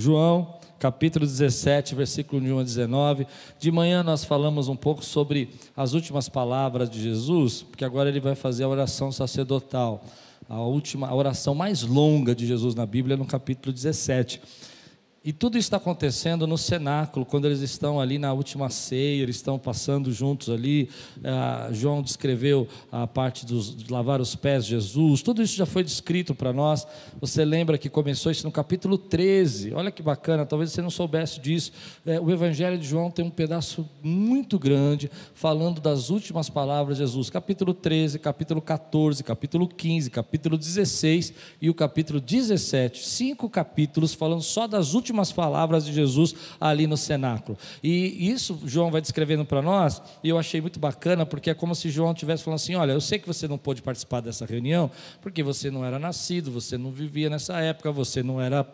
João, capítulo 17, versículo de 1 a 19. De manhã nós falamos um pouco sobre as últimas palavras de Jesus, porque agora ele vai fazer a oração sacerdotal. A última a oração mais longa de Jesus na Bíblia é no capítulo 17. E tudo isso está acontecendo no cenáculo, quando eles estão ali na última ceia, eles estão passando juntos ali. Ah, João descreveu a parte dos, de lavar os pés de Jesus, tudo isso já foi descrito para nós. Você lembra que começou isso no capítulo 13, olha que bacana, talvez você não soubesse disso. É, o Evangelho de João tem um pedaço muito grande falando das últimas palavras de Jesus, capítulo 13, capítulo 14, capítulo 15, capítulo 16 e o capítulo 17. Cinco capítulos falando só das últimas últimas palavras de Jesus ali no cenáculo. E isso João vai descrevendo para nós, e eu achei muito bacana, porque é como se João estivesse falando assim: olha, eu sei que você não pôde participar dessa reunião, porque você não era nascido, você não vivia nessa época, você não era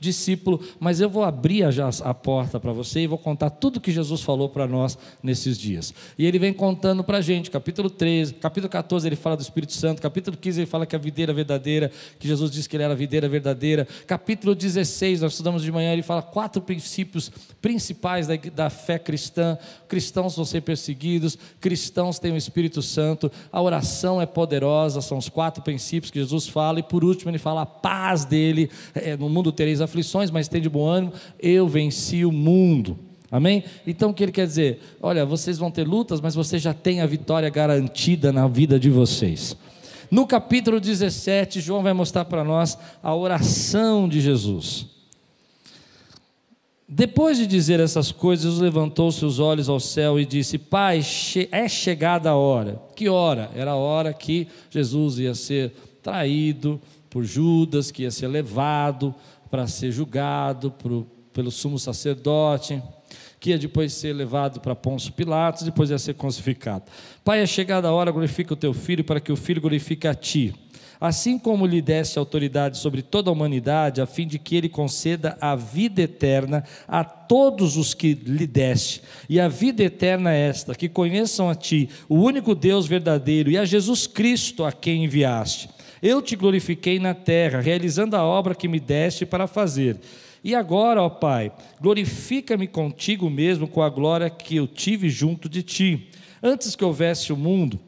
discípulo, mas eu vou abrir a porta para você e vou contar tudo que Jesus falou para nós nesses dias. E ele vem contando para a gente, capítulo 13, capítulo 14 ele fala do Espírito Santo, capítulo 15 ele fala que a videira verdadeira, que Jesus disse que ele era a videira verdadeira, capítulo 16, nós estudamos de manhã, ele fala quatro princípios principais da, da fé cristã, cristãos vão ser perseguidos, cristãos têm o Espírito Santo, a oração é poderosa, são os quatro princípios que Jesus fala, e por último ele fala a paz dele, é, no mundo tereis aflições, mas tem de bom ânimo, eu venci o mundo. Amém? Então o que ele quer dizer? Olha, vocês vão ter lutas, mas você já tem a vitória garantida na vida de vocês. No capítulo 17, João vai mostrar para nós a oração de Jesus. Depois de dizer essas coisas, levantou seus olhos ao céu e disse: Pai, é chegada a hora. Que hora? Era a hora que Jesus ia ser traído por Judas, que ia ser levado para ser julgado por, pelo sumo sacerdote, que ia depois ser levado para Pôncio Pilatos, depois ia ser crucificado. Pai, é chegada a hora, glorifica o teu filho, para que o filho glorifique a ti. Assim como lhe deste autoridade sobre toda a humanidade, a fim de que ele conceda a vida eterna a todos os que lhe deste. E a vida eterna é esta: que conheçam a ti, o único Deus verdadeiro, e a Jesus Cristo a quem enviaste eu te glorifiquei na terra, realizando a obra que me deste para fazer. E agora, ó Pai, glorifica-me contigo mesmo com a glória que eu tive junto de ti. Antes que houvesse o mundo,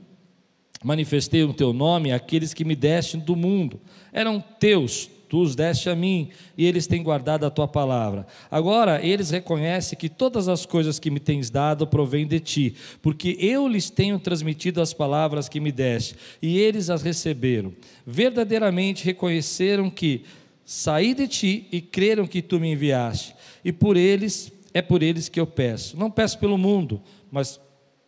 manifestei o teu nome àqueles que me deste do mundo. Eram teus, tu os deste a mim, e eles têm guardado a tua palavra. Agora eles reconhecem que todas as coisas que me tens dado provêm de ti, porque eu lhes tenho transmitido as palavras que me deste, e eles as receberam. Verdadeiramente reconheceram que saí de ti e creram que tu me enviaste, e por eles é por eles que eu peço. Não peço pelo mundo, mas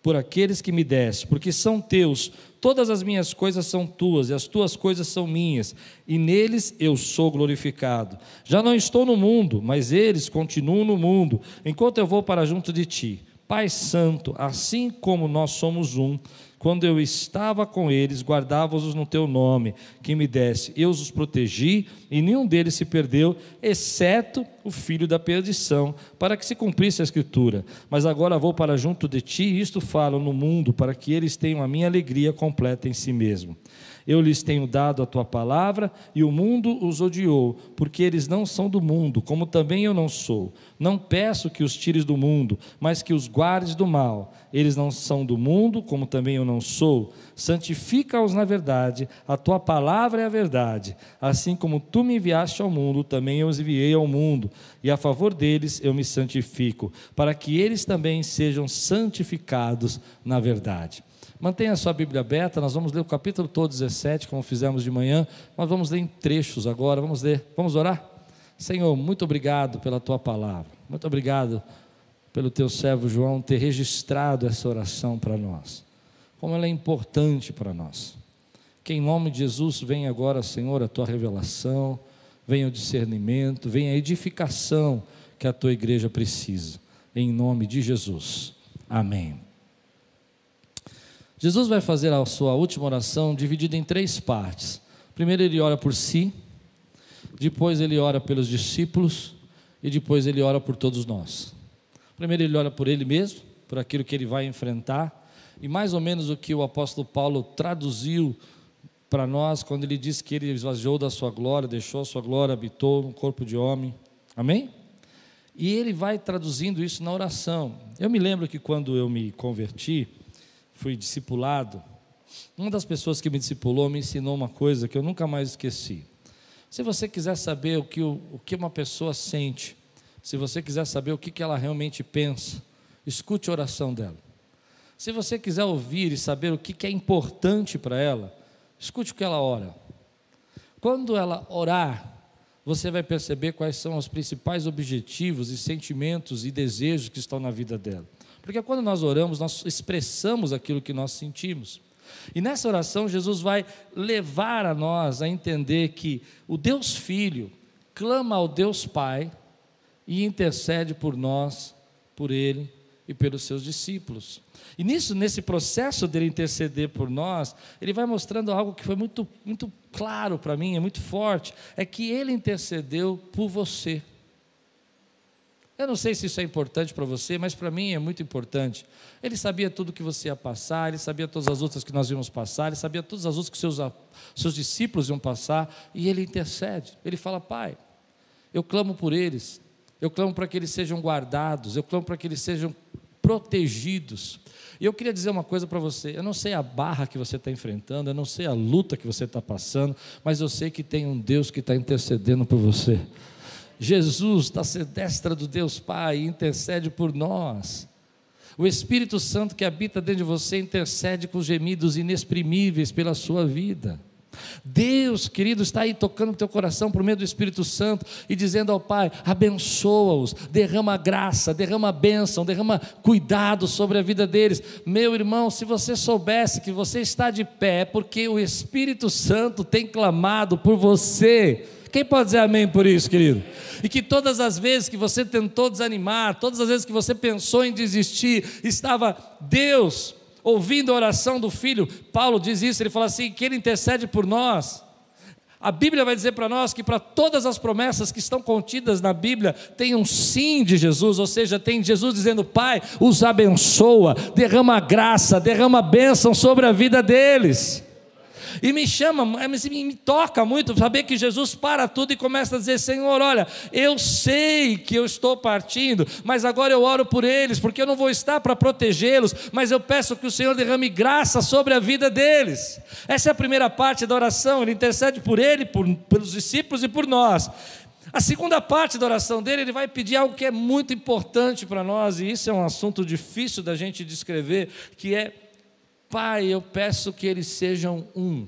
por aqueles que me deste, porque são teus, todas as minhas coisas são tuas, e as tuas coisas são minhas, e neles eu sou glorificado. Já não estou no mundo, mas eles continuam no mundo, enquanto eu vou para junto de ti. Pai Santo, assim como nós somos um, quando eu estava com eles, guardava-os no teu nome, que me desse. Eu os protegi, e nenhum deles se perdeu, exceto o filho da perdição, para que se cumprisse a escritura. Mas agora vou para junto de ti, e isto falo no mundo, para que eles tenham a minha alegria completa em si mesmo. Eu lhes tenho dado a tua palavra, e o mundo os odiou, porque eles não são do mundo, como também eu não sou. Não peço que os tires do mundo, mas que os guardes do mal. Eles não são do mundo, como também eu não sou. Santifica-os na verdade, a tua palavra é a verdade. Assim como tu me enviaste ao mundo, também eu os enviei ao mundo, e a favor deles eu me santifico, para que eles também sejam santificados na verdade. Mantenha a sua Bíblia aberta, nós vamos ler o capítulo todo 17, como fizemos de manhã, mas vamos ler em trechos agora, vamos ler, vamos orar? Senhor, muito obrigado pela tua palavra, muito obrigado pelo teu servo João ter registrado essa oração para nós, como ela é importante para nós. Que em nome de Jesus venha agora, Senhor, a tua revelação, venha o discernimento, venha a edificação que a tua igreja precisa, em nome de Jesus. Amém. Jesus vai fazer a sua última oração dividida em três partes. Primeiro ele ora por si, depois ele ora pelos discípulos e depois ele ora por todos nós. Primeiro ele ora por ele mesmo, por aquilo que ele vai enfrentar, e mais ou menos o que o apóstolo Paulo traduziu para nós quando ele disse que ele esvaziou da sua glória, deixou a sua glória, habitou no corpo de homem, Amém? E ele vai traduzindo isso na oração. Eu me lembro que quando eu me converti, fui discipulado, uma das pessoas que me discipulou me ensinou uma coisa que eu nunca mais esqueci. Se você quiser saber o que, o, o que uma pessoa sente, se você quiser saber o que, que ela realmente pensa, escute a oração dela. Se você quiser ouvir e saber o que, que é importante para ela, escute o que ela ora. Quando ela orar, você vai perceber quais são os principais objetivos e sentimentos e desejos que estão na vida dela. Porque quando nós oramos, nós expressamos aquilo que nós sentimos. E nessa oração, Jesus vai levar a nós a entender que o Deus Filho clama ao Deus Pai e intercede por nós, por Ele e pelos seus discípulos. E nisso, nesse processo dele interceder por nós, ele vai mostrando algo que foi muito, muito claro para mim, é muito forte, é que ele intercedeu por você. Eu não sei se isso é importante para você, mas para mim é muito importante. Ele sabia tudo que você ia passar, ele sabia todas as outras que nós íamos passar, ele sabia todas as outras que seus, seus discípulos iam passar, e ele intercede. Ele fala: Pai, eu clamo por eles, eu clamo para que eles sejam guardados, eu clamo para que eles sejam protegidos. E eu queria dizer uma coisa para você: eu não sei a barra que você está enfrentando, eu não sei a luta que você está passando, mas eu sei que tem um Deus que está intercedendo por você. Jesus está à destra do Deus Pai e intercede por nós. O Espírito Santo que habita dentro de você intercede com gemidos inexprimíveis pela sua vida. Deus, querido, está aí tocando o teu coração por meio do Espírito Santo e dizendo ao Pai: abençoa-os, derrama graça, derrama bênção, derrama cuidado sobre a vida deles. Meu irmão, se você soubesse que você está de pé, é porque o Espírito Santo tem clamado por você. Quem pode dizer amém por isso, querido? E que todas as vezes que você tentou desanimar, todas as vezes que você pensou em desistir, estava Deus ouvindo a oração do filho, Paulo diz isso, ele fala assim: que ele intercede por nós. A Bíblia vai dizer para nós que para todas as promessas que estão contidas na Bíblia, tem um sim de Jesus, ou seja, tem Jesus dizendo: Pai, os abençoa, derrama graça, derrama bênção sobre a vida deles. E me chama, me toca muito saber que Jesus para tudo e começa a dizer: Senhor, olha, eu sei que eu estou partindo, mas agora eu oro por eles, porque eu não vou estar para protegê-los, mas eu peço que o Senhor derrame graça sobre a vida deles. Essa é a primeira parte da oração, ele intercede por ele, por, pelos discípulos e por nós. A segunda parte da oração dele, ele vai pedir algo que é muito importante para nós, e isso é um assunto difícil da gente descrever, que é Pai, eu peço que eles sejam um.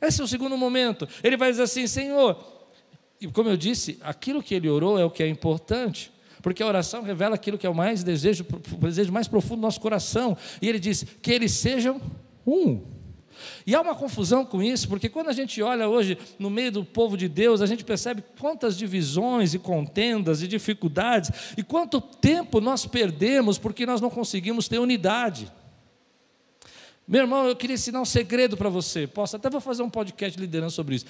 Esse é o segundo momento. Ele vai dizer assim: Senhor, e como eu disse, aquilo que ele orou é o que é importante, porque a oração revela aquilo que é o mais desejo, o desejo mais profundo do nosso coração. E ele diz: que eles sejam um. E há uma confusão com isso, porque quando a gente olha hoje no meio do povo de Deus, a gente percebe quantas divisões e contendas e dificuldades, e quanto tempo nós perdemos porque nós não conseguimos ter unidade. Meu irmão, eu queria ensinar um segredo para você. Posso até vou fazer um podcast liderando sobre isso.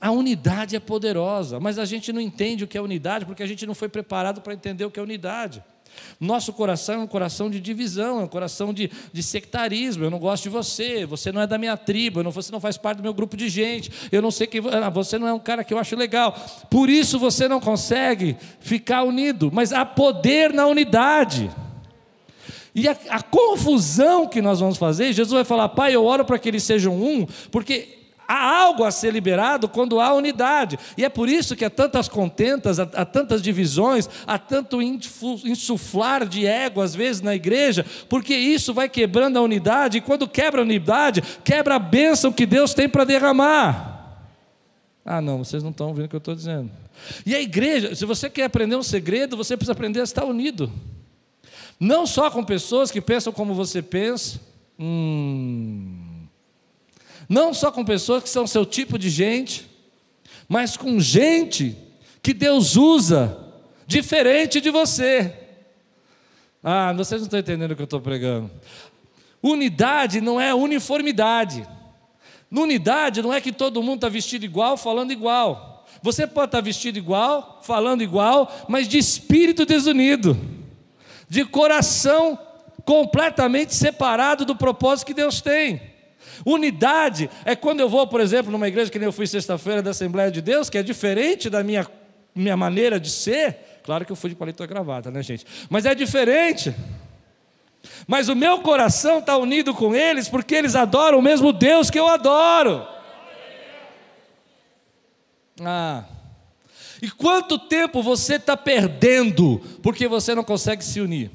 A unidade é poderosa, mas a gente não entende o que é unidade porque a gente não foi preparado para entender o que é unidade. Nosso coração é um coração de divisão, é um coração de, de sectarismo. Eu não gosto de você, você não é da minha tribo, não, você não faz parte do meu grupo de gente. Eu não sei que ah, você não é um cara que eu acho legal. Por isso você não consegue ficar unido, mas há poder na unidade. E a, a confusão que nós vamos fazer, Jesus vai falar: Pai, eu oro para que eles sejam um, porque há algo a ser liberado quando há unidade. E é por isso que há tantas contentas, há, há tantas divisões, há tanto insuflar de ego às vezes na igreja, porque isso vai quebrando a unidade, e quando quebra a unidade, quebra a bênção que Deus tem para derramar. Ah, não, vocês não estão ouvindo o que eu estou dizendo. E a igreja, se você quer aprender um segredo, você precisa aprender a estar unido. Não só com pessoas que pensam como você pensa. Hum. Não só com pessoas que são seu tipo de gente, mas com gente que Deus usa diferente de você. Ah, vocês não estão entendendo o que eu estou pregando. Unidade não é uniformidade. Unidade não é que todo mundo está vestido igual, falando igual. Você pode estar vestido igual, falando igual, mas de espírito desunido de coração completamente separado do propósito que Deus tem. Unidade é quando eu vou, por exemplo, numa igreja que nem eu fui sexta-feira da Assembleia de Deus, que é diferente da minha minha maneira de ser, claro que eu fui de paletó e gravata, né, gente? Mas é diferente. Mas o meu coração está unido com eles porque eles adoram o mesmo Deus que eu adoro. Ah. E quanto tempo você está perdendo porque você não consegue se unir?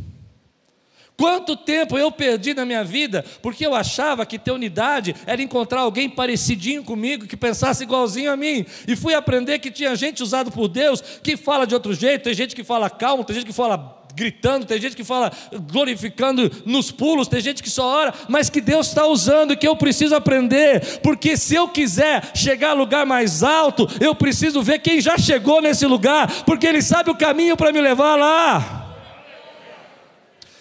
Quanto tempo eu perdi na minha vida porque eu achava que ter unidade era encontrar alguém parecidinho comigo, que pensasse igualzinho a mim. E fui aprender que tinha gente usada por Deus que fala de outro jeito, tem gente que fala calmo, tem gente que fala gritando, tem gente que fala glorificando nos pulos, tem gente que só ora, mas que Deus está usando que eu preciso aprender, porque se eu quiser chegar a lugar mais alto, eu preciso ver quem já chegou nesse lugar, porque Ele sabe o caminho para me levar lá.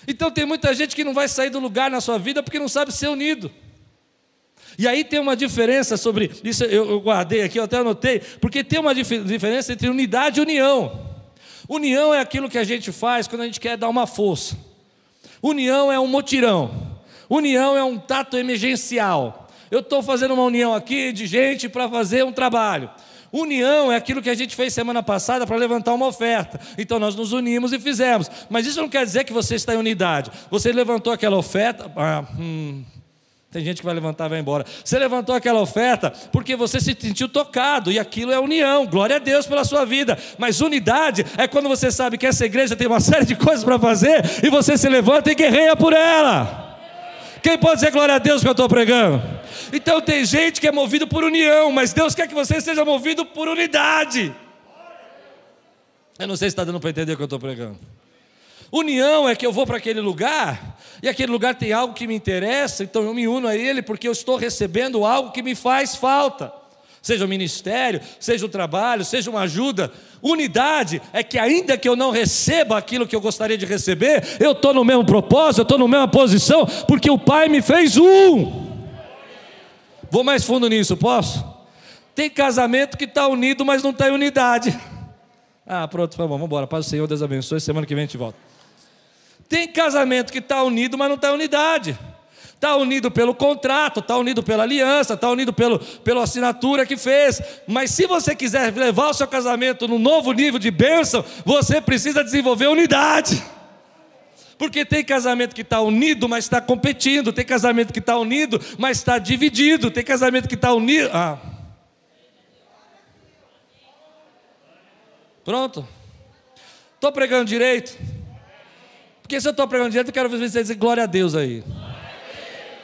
Então tem muita gente que não vai sair do lugar na sua vida porque não sabe ser unido. E aí tem uma diferença sobre isso, eu guardei aqui, eu até anotei, porque tem uma diferença entre unidade e união. União é aquilo que a gente faz quando a gente quer dar uma força. União é um motirão. União é um tato emergencial. Eu estou fazendo uma união aqui de gente para fazer um trabalho. União é aquilo que a gente fez semana passada para levantar uma oferta. Então nós nos unimos e fizemos. Mas isso não quer dizer que você está em unidade. Você levantou aquela oferta. Ah, hum, tem gente que vai levantar e vai embora. Você levantou aquela oferta porque você se sentiu tocado, e aquilo é união. Glória a Deus pela sua vida. Mas unidade é quando você sabe que essa igreja tem uma série de coisas para fazer e você se levanta e guerreia por ela. Quem pode dizer glória a Deus que eu estou pregando? Então tem gente que é movido por união, mas Deus quer que você seja movido por unidade. Eu não sei se está dando para entender o que eu estou pregando. União é que eu vou para aquele lugar e aquele lugar tem algo que me interessa, então eu me uno a ele porque eu estou recebendo algo que me faz falta. Seja o ministério, seja o trabalho, seja uma ajuda. Unidade é que, ainda que eu não receba aquilo que eu gostaria de receber, eu estou no mesmo propósito, eu estou na mesma posição, porque o Pai me fez um. Vou mais fundo nisso, posso? Tem casamento que está unido, mas não está em unidade. Ah, pronto, vamos embora. Paz do Senhor, Deus abençoe. Semana que vem a gente volta. Tem casamento que está unido, mas não está unidade. Está unido pelo contrato, está unido pela aliança, está unido pelo, pela assinatura que fez. Mas se você quiser levar o seu casamento num novo nível de bênção, você precisa desenvolver unidade. Porque tem casamento que está unido, mas está competindo. Tem casamento que está unido, mas está dividido. Tem casamento que está unido. Ah. Pronto? Estou pregando direito? Porque se eu estou pregando direito, eu quero ver você dizer glória a Deus aí.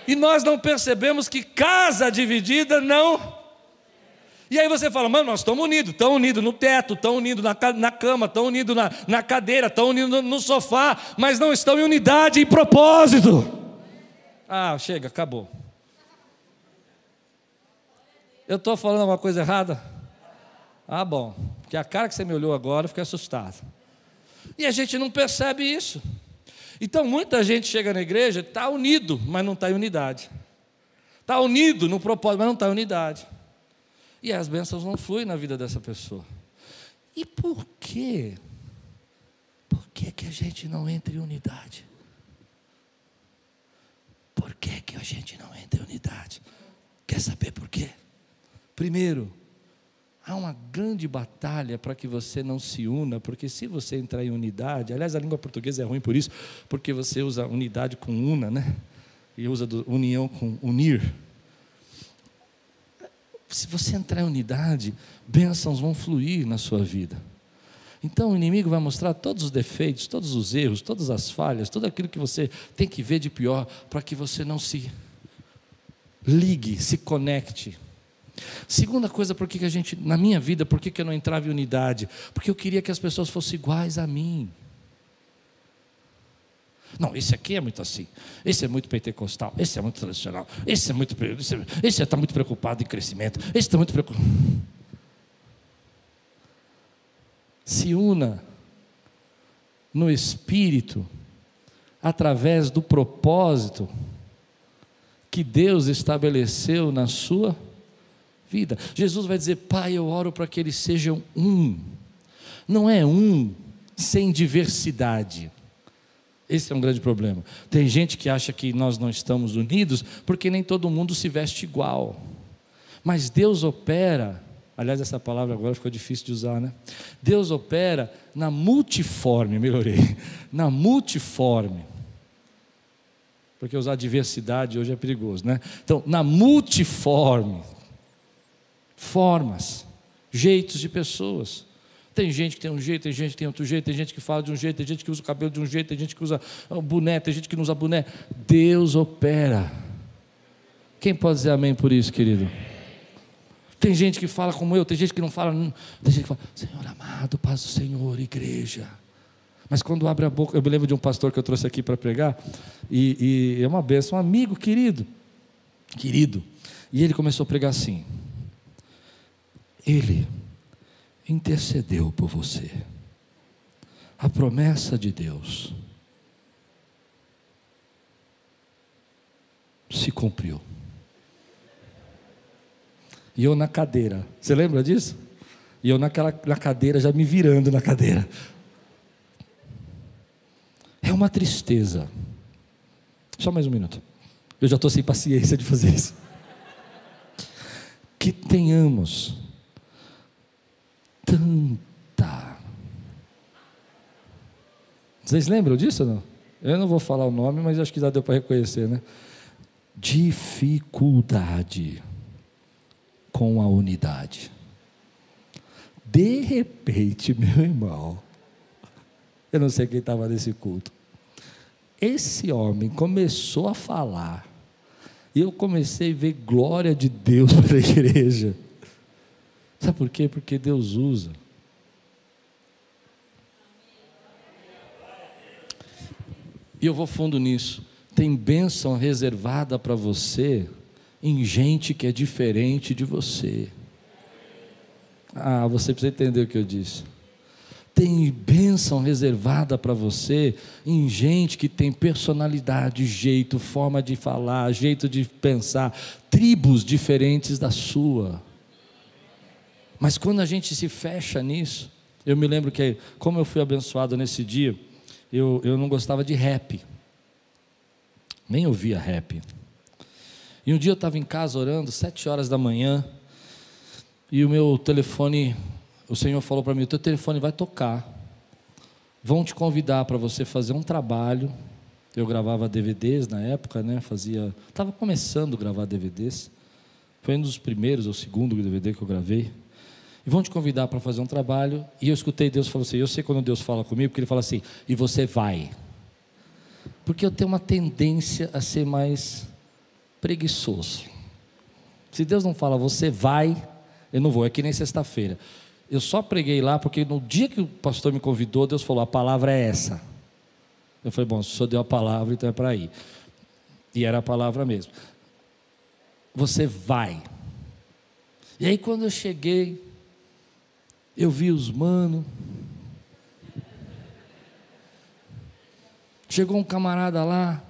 E nós não percebemos que casa dividida não. E aí você fala, mano, nós estamos unidos, estão unidos no teto, estão unidos na, na cama, estão unidos na, na cadeira, estão unidos no, no sofá, mas não estão em unidade e propósito. Ah, chega, acabou. Eu estou falando uma coisa errada? Ah, bom, porque a cara que você me olhou agora, eu fiquei assustado. E a gente não percebe isso. Então muita gente chega na igreja, está unido, mas não está em unidade. Está unido no propósito, mas não está em unidade. E as bênçãos não fluem na vida dessa pessoa. E por quê? Por que, que a gente não entra em unidade? Por que, que a gente não entra em unidade? Quer saber por quê? Primeiro, Há uma grande batalha para que você não se una, porque se você entrar em unidade, aliás, a língua portuguesa é ruim por isso, porque você usa unidade com una, né? E usa união com unir. Se você entrar em unidade, bênçãos vão fluir na sua vida. Então o inimigo vai mostrar todos os defeitos, todos os erros, todas as falhas, tudo aquilo que você tem que ver de pior, para que você não se ligue, se conecte Segunda coisa, por que a gente, na minha vida, por que eu não entrava em unidade? Porque eu queria que as pessoas fossem iguais a mim. Não, esse aqui é muito assim. Esse é muito pentecostal. Esse é muito tradicional. Esse é muito. Esse está muito preocupado em crescimento. Esse está muito preocupado. Se una no espírito, através do propósito que Deus estabeleceu na sua vida vida. Jesus vai dizer: Pai, eu oro para que eles sejam um. Não é um sem diversidade. Esse é um grande problema. Tem gente que acha que nós não estamos unidos porque nem todo mundo se veste igual. Mas Deus opera Aliás, essa palavra agora ficou difícil de usar, né? Deus opera na multiforme, melhorei, na multiforme. Porque usar diversidade hoje é perigoso, né? Então, na multiforme, formas, jeitos de pessoas. Tem gente que tem um jeito, tem gente que tem outro jeito, tem gente que fala de um jeito, tem gente que usa o cabelo de um jeito, tem gente que usa boné, tem gente que não usa boné. Deus opera. Quem pode dizer amém por isso, querido? Tem gente que fala como eu, tem gente que não fala, tem gente que fala, Senhor amado, paz do Senhor, igreja. Mas quando abre a boca, eu me lembro de um pastor que eu trouxe aqui para pregar, e, e é uma benção, um amigo querido, querido, e ele começou a pregar assim: Ele intercedeu por você, a promessa de Deus se cumpriu. E eu na cadeira, você lembra disso? E eu naquela na cadeira, já me virando na cadeira. É uma tristeza. Só mais um minuto. Eu já estou sem paciência de fazer isso. Que tenhamos tanta. Vocês lembram disso não? Eu não vou falar o nome, mas acho que já deu para reconhecer, né? Dificuldade com a unidade. De repente, meu irmão, eu não sei quem estava nesse culto. Esse homem começou a falar, e eu comecei a ver glória de Deus para a igreja. Sabe por quê? Porque Deus usa. E eu vou fundo nisso. Tem bênção reservada para você em gente que é diferente de você. Ah, você precisa entender o que eu disse tem bênção reservada para você em gente que tem personalidade, jeito, forma de falar, jeito de pensar, tribos diferentes da sua. Mas quando a gente se fecha nisso, eu me lembro que, como eu fui abençoado nesse dia, eu, eu não gostava de rap, nem ouvia rap. E um dia eu estava em casa orando, sete horas da manhã, e o meu telefone o Senhor falou para mim: o teu telefone vai tocar. Vão te convidar para você fazer um trabalho. Eu gravava DVDs na época, né? Fazia, estava começando a gravar DVDs. Foi um dos primeiros ou segundo DVD que eu gravei. E vão te convidar para fazer um trabalho. E eu escutei Deus falou assim: eu sei quando Deus fala comigo, porque Ele fala assim: e você vai. Porque eu tenho uma tendência a ser mais preguiçoso. Se Deus não fala, você vai, eu não vou. É que nem sexta-feira. Eu só preguei lá porque no dia que o pastor me convidou, Deus falou: a palavra é essa. Eu falei: bom, se o senhor deu a palavra, então é para ir. E era a palavra mesmo. Você vai. E aí, quando eu cheguei, eu vi os manos. Chegou um camarada lá,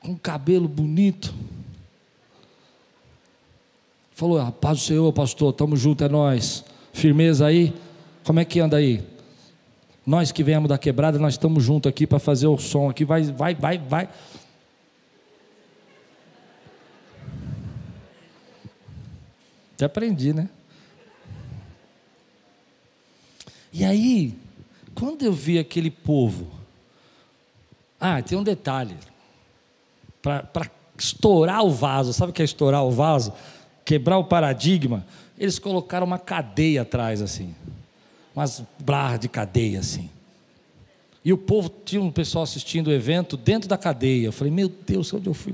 com cabelo bonito. Falou: a paz do Senhor, pastor, estamos juntos, é nós. Firmeza aí? Como é que anda aí? Nós que viemos da quebrada, nós estamos juntos aqui para fazer o som aqui. Vai, vai, vai, vai. Até aprendi, né? E aí, quando eu vi aquele povo, ah, tem um detalhe. Para estourar o vaso, sabe o que é estourar o vaso? Quebrar o paradigma eles colocaram uma cadeia atrás, assim. Umas barras de cadeia, assim. E o povo tinha um pessoal assistindo o evento dentro da cadeia. Eu falei, meu Deus, onde eu fui?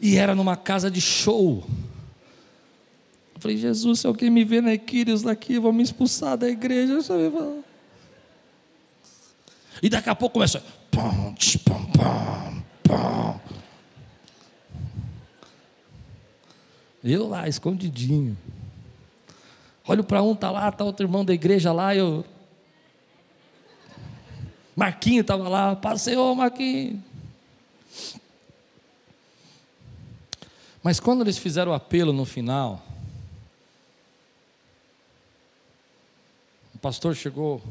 E era numa casa de show. Falei, Jesus, se alguém me vê na Equírios daqui, vão me expulsar da igreja. E daqui a pouco começa. Eu lá, escondidinho. Olho para um, tá lá, tá outro irmão da igreja lá, eu. Marquinho estava lá, passeou Marquinho. Mas quando eles fizeram o apelo no final, pastor chegou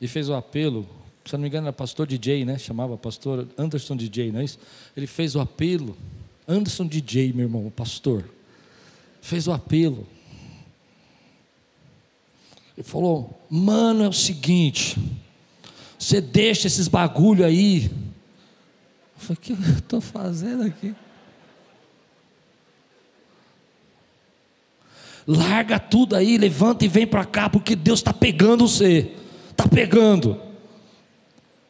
e fez o apelo, se não me engano era pastor DJ, né? Chamava pastor Anderson DJ, não é isso? Ele fez o apelo. Anderson DJ, meu irmão, pastor. fez o apelo. Ele falou: Mano, é o seguinte, você deixa esses bagulho aí. Eu falei: O que eu estou fazendo aqui? Larga tudo aí, levanta e vem para cá, porque Deus está pegando você. Está pegando.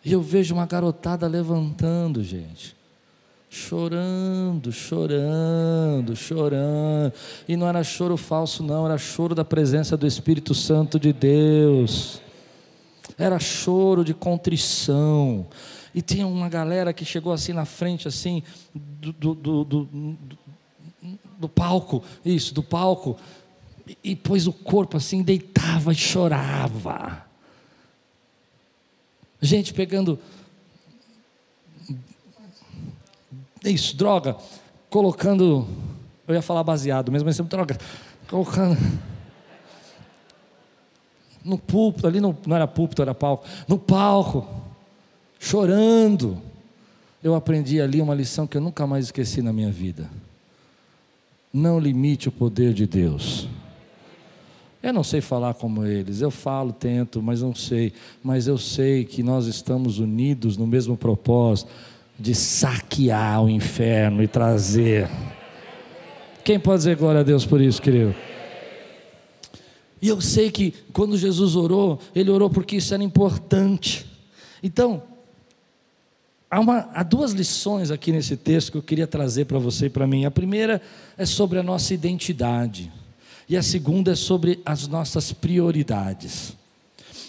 E eu vejo uma garotada levantando, gente. Chorando, chorando, chorando. E não era choro falso, não, era choro da presença do Espírito Santo de Deus. Era choro de contrição. E tinha uma galera que chegou assim na frente, assim, do, do, do, do, palco, isso, do palco, e pôs o corpo assim, deitava e chorava. Gente pegando isso, droga, colocando, eu ia falar baseado mesmo, mas droga, colocando no púlpito, ali no, não era púlpito, era palco, no palco, chorando. Eu aprendi ali uma lição que eu nunca mais esqueci na minha vida. Não limite o poder de Deus. Eu não sei falar como eles, eu falo, tento, mas não sei. Mas eu sei que nós estamos unidos no mesmo propósito de saquear o inferno e trazer. Quem pode dizer glória a Deus por isso, querido? E eu sei que quando Jesus orou, ele orou porque isso era importante. Então, há, uma, há duas lições aqui nesse texto que eu queria trazer para você e para mim. A primeira é sobre a nossa identidade. E a segunda é sobre as nossas prioridades.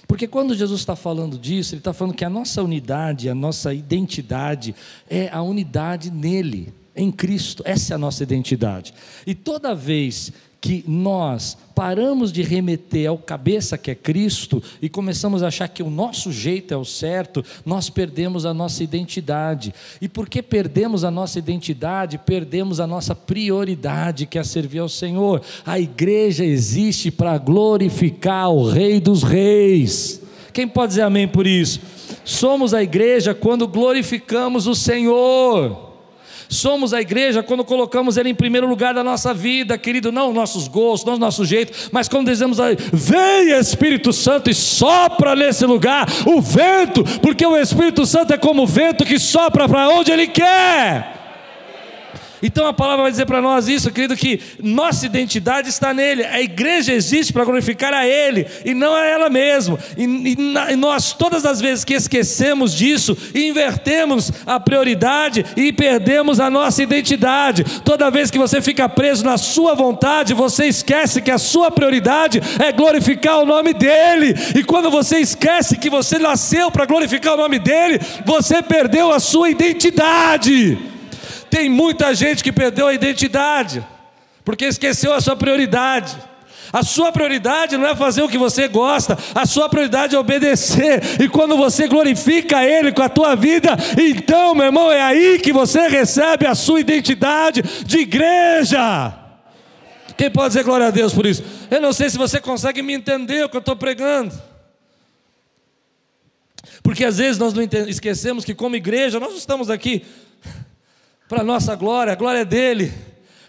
Porque quando Jesus está falando disso, Ele está falando que a nossa unidade, a nossa identidade é a unidade nele, em Cristo. Essa é a nossa identidade. E toda vez que nós paramos de remeter ao cabeça que é Cristo e começamos a achar que o nosso jeito é o certo, nós perdemos a nossa identidade. E porque perdemos a nossa identidade, perdemos a nossa prioridade, que é servir ao Senhor. A igreja existe para glorificar o Rei dos Reis. Quem pode dizer amém por isso? Somos a igreja quando glorificamos o Senhor. Somos a igreja quando colocamos Ele em primeiro lugar da nossa vida, querido, não os nossos gostos, não o nosso jeito, mas quando dizemos vem Espírito Santo e sopra nesse lugar o vento, porque o Espírito Santo é como o vento que sopra para onde Ele quer. Então a palavra vai dizer para nós isso, querido, que nossa identidade está nele. A igreja existe para glorificar a Ele e não a ela mesma. E, e, e, nós, todas as vezes que esquecemos disso, invertemos a prioridade e perdemos a nossa identidade. Toda vez que você fica preso na sua vontade, você esquece que a sua prioridade é glorificar o nome dEle. E quando você esquece que você nasceu para glorificar o nome dEle, você perdeu a sua identidade. Tem muita gente que perdeu a identidade, porque esqueceu a sua prioridade. A sua prioridade não é fazer o que você gosta, a sua prioridade é obedecer. E quando você glorifica Ele com a tua vida, então, meu irmão, é aí que você recebe a sua identidade de igreja. Quem pode dizer glória a Deus por isso? Eu não sei se você consegue me entender o que eu estou pregando. Porque às vezes nós não esquecemos que, como igreja, nós estamos aqui para a nossa glória, a glória é dele.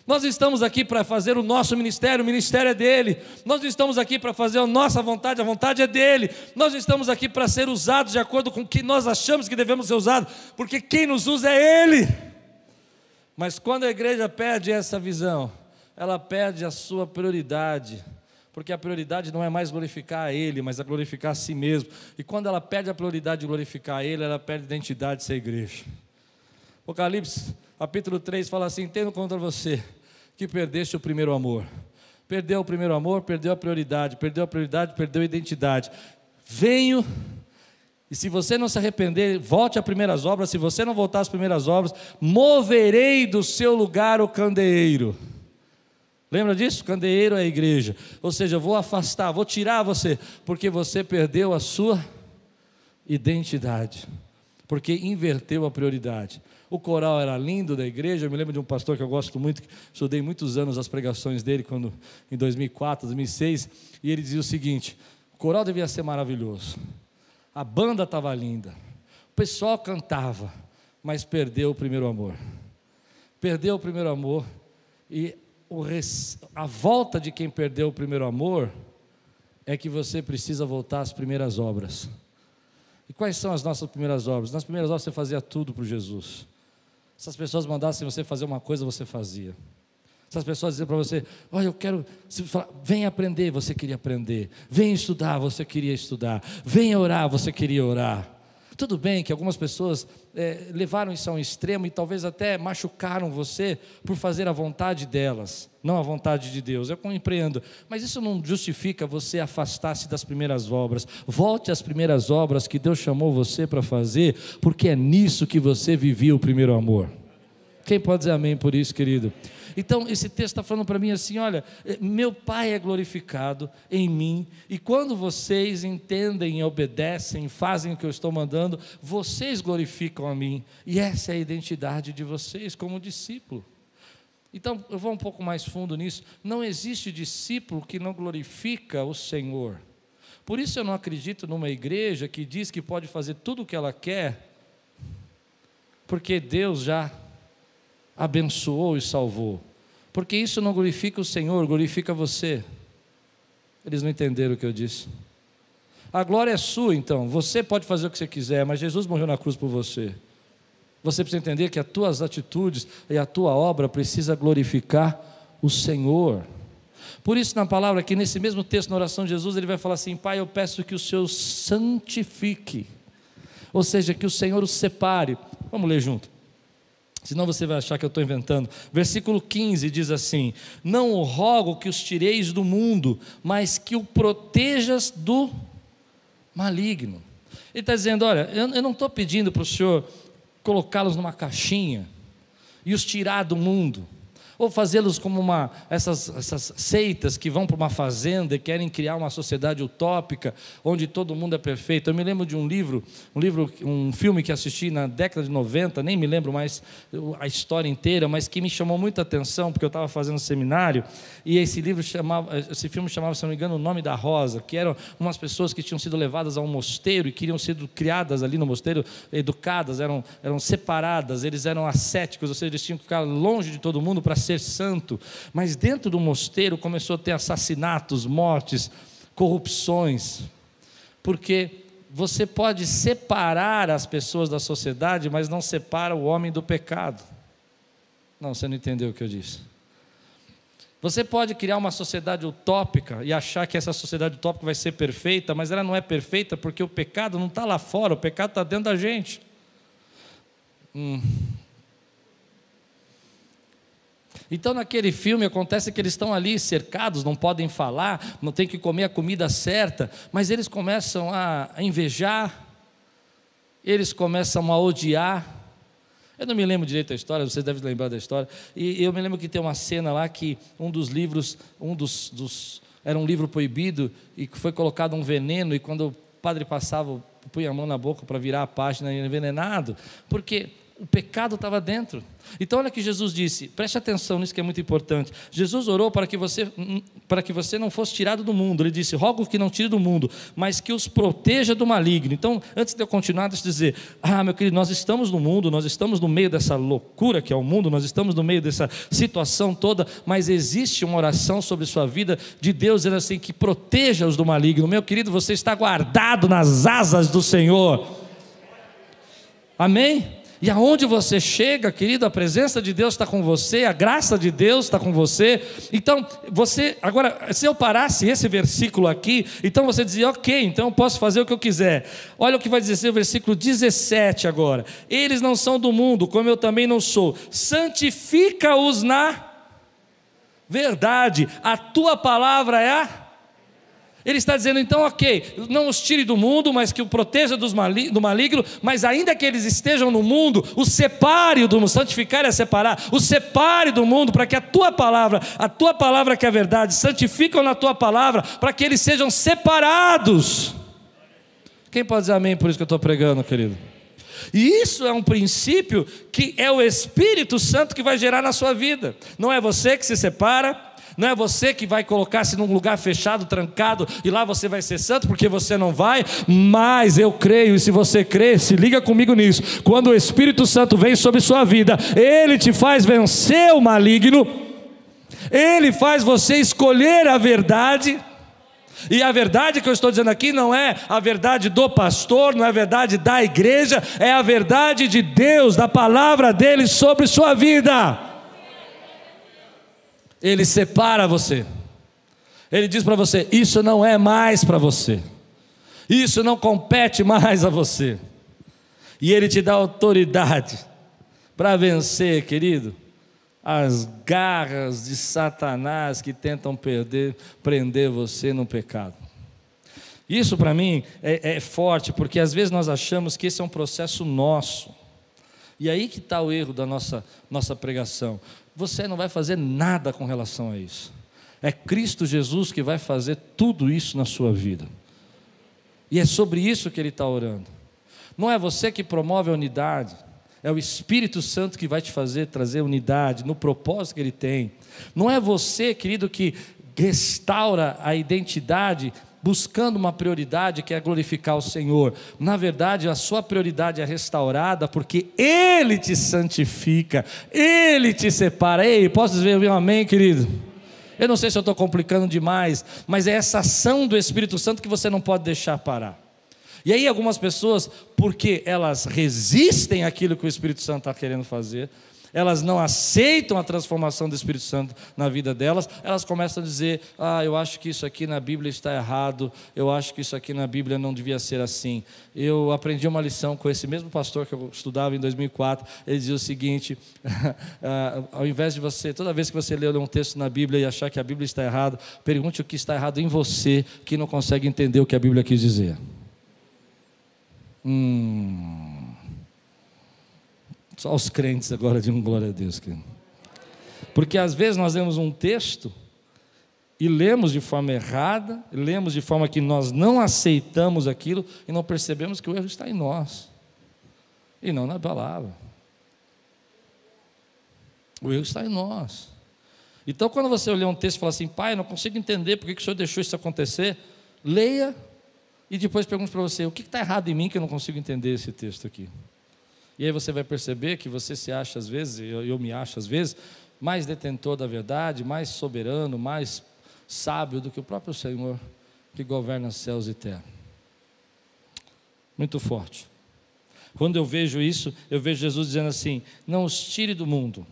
Nós estamos aqui para fazer o nosso ministério, o ministério é dele. Nós estamos aqui para fazer a nossa vontade, a vontade é dele. Nós estamos aqui para ser usados de acordo com o que nós achamos que devemos ser usados, porque quem nos usa é ele. Mas quando a igreja perde essa visão, ela perde a sua prioridade, porque a prioridade não é mais glorificar a Ele, mas é glorificar a si mesmo. E quando ela perde a prioridade de glorificar a Ele, ela perde a identidade de ser igreja. Apocalipse capítulo 3 fala assim: Tendo contra você que perdeste o primeiro amor. Perdeu o primeiro amor, perdeu a prioridade, perdeu a prioridade, perdeu a identidade. Venho, e se você não se arrepender, volte às primeiras obras. Se você não voltar às primeiras obras, moverei do seu lugar o candeeiro. Lembra disso? Candeeiro é a igreja. Ou seja, vou afastar, vou tirar você, porque você perdeu a sua identidade, porque inverteu a prioridade. O coral era lindo da igreja. Eu me lembro de um pastor que eu gosto muito, estudei muitos anos as pregações dele quando em 2004, 2006, e ele dizia o seguinte: o coral devia ser maravilhoso. A banda estava linda. O pessoal cantava, mas perdeu o primeiro amor. Perdeu o primeiro amor e a volta de quem perdeu o primeiro amor é que você precisa voltar às primeiras obras. E quais são as nossas primeiras obras? Nas primeiras obras você fazia tudo para Jesus. Se as pessoas mandassem você fazer uma coisa, você fazia. Se as pessoas diziam para você, olha, eu quero, vem aprender, você queria aprender. Vem estudar, você queria estudar. Vem orar, você queria orar. Tudo bem que algumas pessoas é, levaram isso a um extremo e talvez até machucaram você por fazer a vontade delas, não a vontade de Deus. Eu compreendo, mas isso não justifica você afastar-se das primeiras obras. Volte às primeiras obras que Deus chamou você para fazer, porque é nisso que você vivia o primeiro amor. Quem pode dizer amém por isso, querido? Então, esse texto está falando para mim assim: olha, eh, meu Pai é glorificado em mim, e quando vocês entendem, obedecem, fazem o que eu estou mandando, vocês glorificam a mim, e essa é a identidade de vocês como discípulo. Então, eu vou um pouco mais fundo nisso. Não existe discípulo que não glorifica o Senhor. Por isso eu não acredito numa igreja que diz que pode fazer tudo o que ela quer, porque Deus já abençoou e salvou. Porque isso não glorifica o Senhor, glorifica você. Eles não entenderam o que eu disse. A glória é sua, então. Você pode fazer o que você quiser, mas Jesus morreu na cruz por você. Você precisa entender que as tuas atitudes e a tua obra precisa glorificar o Senhor. Por isso, na palavra aqui, nesse mesmo texto, na oração de Jesus, ele vai falar assim: Pai, eu peço que o Senhor santifique, ou seja, que o Senhor o separe. Vamos ler junto. Senão você vai achar que eu estou inventando. Versículo 15 diz assim: Não o rogo que os tireis do mundo, mas que o protejas do maligno. Ele está dizendo: Olha, eu, eu não estou pedindo para o Senhor colocá-los numa caixinha e os tirar do mundo ou fazê-los como uma, essas, essas seitas que vão para uma fazenda e querem criar uma sociedade utópica onde todo mundo é perfeito. Eu me lembro de um livro, um livro, um filme que assisti na década de 90, nem me lembro mais a história inteira, mas que me chamou muita atenção porque eu estava fazendo seminário e esse livro chamava, esse filme chamava, se não me engano, o nome da Rosa, que eram umas pessoas que tinham sido levadas a um mosteiro e queriam ser criadas ali no mosteiro, educadas, eram, eram separadas, eles eram ascéticos, ou seja, eles tinham que ficar longe de todo mundo para ser santo, mas dentro do mosteiro começou a ter assassinatos, mortes, corrupções, porque você pode separar as pessoas da sociedade, mas não separa o homem do pecado. Não, você não entendeu o que eu disse. Você pode criar uma sociedade utópica e achar que essa sociedade utópica vai ser perfeita, mas ela não é perfeita porque o pecado não está lá fora, o pecado está dentro da gente. Hum, então, naquele filme, acontece que eles estão ali cercados, não podem falar, não tem que comer a comida certa, mas eles começam a invejar, eles começam a odiar. Eu não me lembro direito da história, vocês devem lembrar da história. E eu me lembro que tem uma cena lá que um dos livros, um dos, dos era um livro proibido e foi colocado um veneno e quando o padre passava, punha a mão na boca para virar a página envenenado, porque o pecado estava dentro. Então olha que Jesus disse, preste atenção nisso que é muito importante. Jesus orou para que você para que você não fosse tirado do mundo. Ele disse: "Rogo que não tire do mundo, mas que os proteja do maligno". Então, antes de eu continuar, deixa eu dizer: "Ah, meu querido, nós estamos no mundo, nós estamos no meio dessa loucura que é o mundo, nós estamos no meio dessa situação toda, mas existe uma oração sobre sua vida de Deus dizendo assim que proteja-os do maligno. Meu querido, você está guardado nas asas do Senhor. Amém? E aonde você chega, querido, a presença de Deus está com você, a graça de Deus está com você. Então, você, agora, se eu parasse esse versículo aqui, então você dizia, ok, então eu posso fazer o que eu quiser. Olha o que vai dizer o versículo 17 agora. Eles não são do mundo, como eu também não sou. Santifica-os na verdade, a tua palavra é a ele está dizendo então, ok, não os tire do mundo, mas que o proteja do maligno, mas ainda que eles estejam no mundo, o separe do mundo, santificar é separar, o separe do mundo, para que a tua palavra, a tua palavra que é a verdade, santificam na tua palavra, para que eles sejam separados. Quem pode dizer amém por isso que eu estou pregando, querido? E isso é um princípio que é o Espírito Santo que vai gerar na sua vida. Não é você que se separa, não é você que vai colocar-se num lugar fechado, trancado, e lá você vai ser santo, porque você não vai, mas eu creio, e se você crê, se liga comigo nisso. Quando o Espírito Santo vem sobre sua vida, ele te faz vencer o maligno. Ele faz você escolher a verdade. E a verdade que eu estou dizendo aqui não é a verdade do pastor, não é a verdade da igreja, é a verdade de Deus, da palavra dele sobre sua vida. Ele separa você. Ele diz para você: Isso não é mais para você. Isso não compete mais a você. E Ele te dá autoridade para vencer, querido, as garras de Satanás que tentam perder, prender você no pecado. Isso para mim é, é, forte, porque às vezes nós achamos que esse é um processo nosso. E aí que está o erro da nossa, nossa pregação. Você não vai fazer nada com relação a isso. É Cristo Jesus que vai fazer tudo isso na sua vida. E é sobre isso que ele está orando. Não é você que promove a unidade, é o Espírito Santo que vai te fazer trazer unidade no propósito que ele tem. Não é você, querido, que restaura a identidade buscando uma prioridade que é glorificar o Senhor. Na verdade, a sua prioridade é restaurada porque Ele te santifica, Ele te separa. Ei, posso dizer um amém, querido? Eu não sei se eu estou complicando demais, mas é essa ação do Espírito Santo que você não pode deixar parar. E aí, algumas pessoas, porque elas resistem àquilo que o Espírito Santo está querendo fazer, elas não aceitam a transformação do Espírito Santo na vida delas, elas começam a dizer: Ah, eu acho que isso aqui na Bíblia está errado, eu acho que isso aqui na Bíblia não devia ser assim. Eu aprendi uma lição com esse mesmo pastor que eu estudava em 2004. Ele dizia o seguinte: ah, ao invés de você, toda vez que você lê um texto na Bíblia e achar que a Bíblia está errada, pergunte o que está errado em você que não consegue entender o que a Bíblia quis dizer. Hum. Só os crentes agora de um glória a Deus. Querido. Porque às vezes nós lemos um texto e lemos de forma errada, lemos de forma que nós não aceitamos aquilo e não percebemos que o erro está em nós e não na palavra. O erro está em nós. Então, quando você lê um texto e fala assim, pai, não consigo entender por que o senhor deixou isso acontecer, leia e depois pergunte para você, o que está errado em mim que eu não consigo entender esse texto aqui? E aí você vai perceber que você se acha às vezes, eu, eu me acho às vezes, mais detentor da verdade, mais soberano, mais sábio do que o próprio Senhor que governa céus e terra. Muito forte. Quando eu vejo isso, eu vejo Jesus dizendo assim: não os tire do mundo.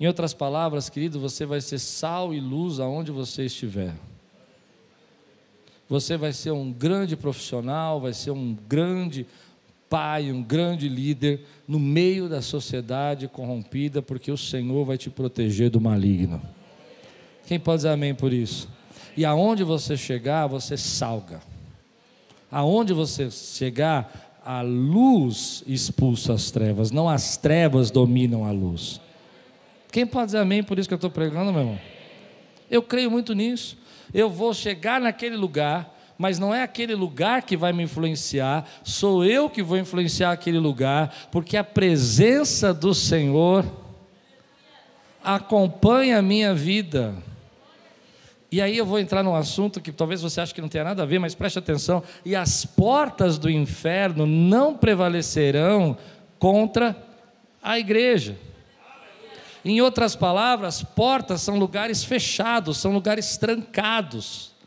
Em outras palavras, querido, você vai ser sal e luz aonde você estiver. Você vai ser um grande profissional, vai ser um grande pai, um grande líder no meio da sociedade corrompida, porque o Senhor vai te proteger do maligno. Quem pode dizer amém por isso? E aonde você chegar, você salga. Aonde você chegar, a luz expulsa as trevas, não as trevas dominam a luz. Quem pode dizer amém por isso que eu estou pregando, meu irmão? Eu creio muito nisso. Eu vou chegar naquele lugar mas não é aquele lugar que vai me influenciar, sou eu que vou influenciar aquele lugar, porque a presença do Senhor acompanha a minha vida. E aí eu vou entrar num assunto que talvez você ache que não tenha nada a ver, mas preste atenção. E as portas do inferno não prevalecerão contra a igreja. Em outras palavras, portas são lugares fechados, são lugares trancados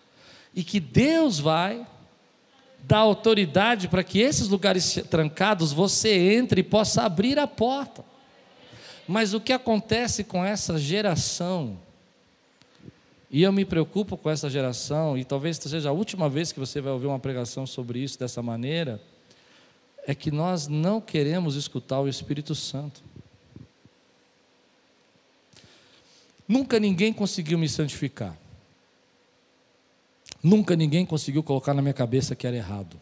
e que Deus vai dar autoridade para que esses lugares trancados você entre e possa abrir a porta. Mas o que acontece com essa geração? E eu me preocupo com essa geração, e talvez seja a última vez que você vai ouvir uma pregação sobre isso dessa maneira, é que nós não queremos escutar o Espírito Santo. Nunca ninguém conseguiu me santificar. Nunca ninguém conseguiu colocar na minha cabeça que era errado.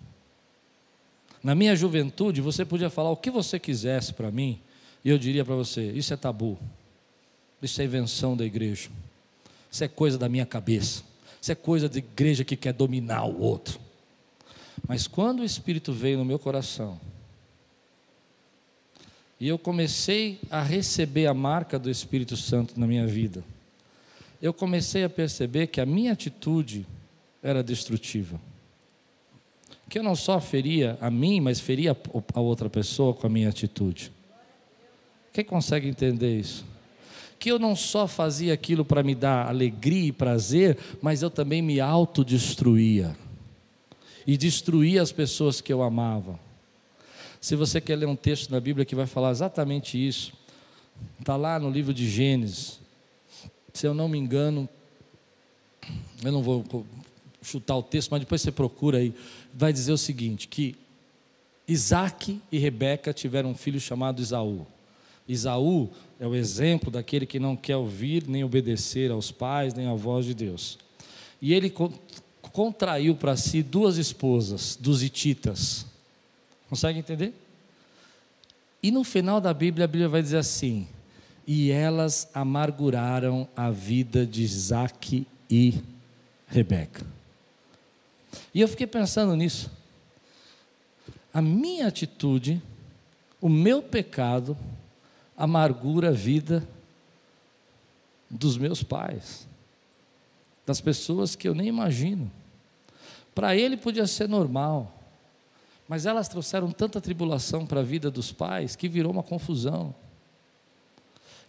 Na minha juventude, você podia falar o que você quisesse para mim, e eu diria para você: isso é tabu, isso é invenção da igreja, isso é coisa da minha cabeça, isso é coisa da igreja que quer dominar o outro. Mas quando o Espírito veio no meu coração, e eu comecei a receber a marca do Espírito Santo na minha vida, eu comecei a perceber que a minha atitude era destrutiva. Que eu não só feria a mim, mas feria a outra pessoa com a minha atitude. Quem consegue entender isso? que eu não só fazia aquilo para me dar alegria e prazer, mas eu também me autodestruía e destruía as pessoas que eu amava. Se você quer ler um texto na Bíblia que vai falar exatamente isso, está lá no livro de Gênesis. Se eu não me engano, eu não vou chutar o texto, mas depois você procura aí. Vai dizer o seguinte: que Isaac e Rebeca tiveram um filho chamado Isaú. Isaú é o exemplo daquele que não quer ouvir nem obedecer aos pais, nem à voz de Deus. E ele contraiu para si duas esposas dos hititas. Consegue entender? E no final da Bíblia, a Bíblia vai dizer assim: E elas amarguraram a vida de Isaac e Rebeca. E eu fiquei pensando nisso. A minha atitude, o meu pecado, amargura a vida dos meus pais, das pessoas que eu nem imagino. Para ele podia ser normal, mas elas trouxeram tanta tribulação para a vida dos pais que virou uma confusão.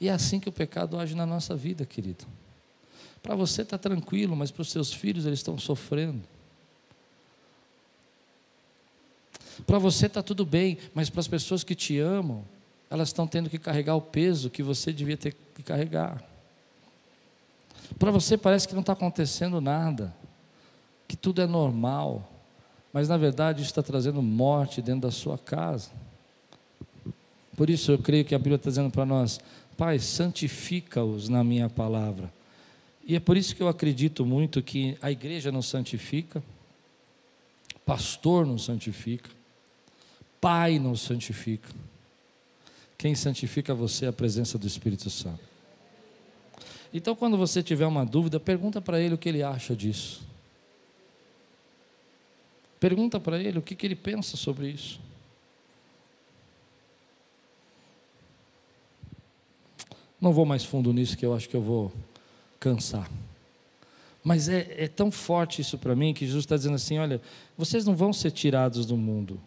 E é assim que o pecado age na nossa vida, querido. Para você está tranquilo, mas para os seus filhos eles estão sofrendo. Para você está tudo bem, mas para as pessoas que te amam, elas estão tendo que carregar o peso que você devia ter que carregar. Para você parece que não está acontecendo nada, que tudo é normal, mas na verdade isso está trazendo morte dentro da sua casa. Por isso eu creio que a Bíblia está dizendo para nós: Pai, santifica-os na minha palavra. E é por isso que eu acredito muito que a igreja não santifica, pastor não santifica, pai não santifica. Quem santifica você é a presença do Espírito Santo. Então, quando você tiver uma dúvida, pergunta para ele o que ele acha disso. Pergunta para ele o que, que ele pensa sobre isso. Não vou mais fundo nisso, que eu acho que eu vou cansar. Mas é, é tão forte isso para mim que Jesus está dizendo assim: olha, vocês não vão ser tirados do mundo.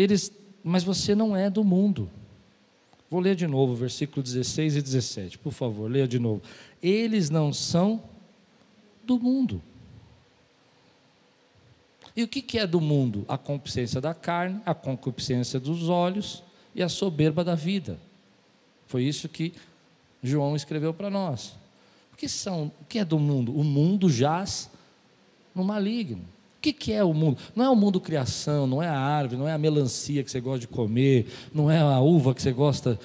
Eles, mas você não é do mundo. Vou ler de novo, versículo 16 e 17, por favor, leia de novo. Eles não são do mundo, e o que é do mundo? A concupiscência da carne, a concupiscência dos olhos e a soberba da vida. Foi isso que João escreveu para nós. O que são? O que é do mundo? O mundo jaz no maligno. O que, que é o mundo? Não é o mundo criação, não é a árvore, não é a melancia que você gosta de comer, não é a uva que você gosta.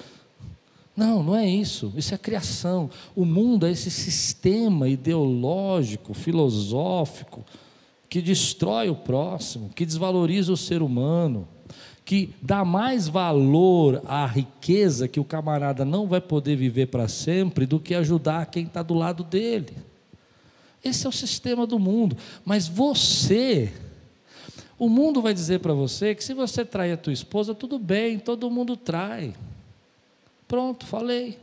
Não, não é isso. Isso é criação. O mundo é esse sistema ideológico, filosófico, que destrói o próximo, que desvaloriza o ser humano, que dá mais valor à riqueza que o camarada não vai poder viver para sempre do que ajudar quem está do lado dele. Esse é o sistema do mundo. Mas você, o mundo vai dizer para você que se você trair a tua esposa, tudo bem, todo mundo trai. Pronto, falei.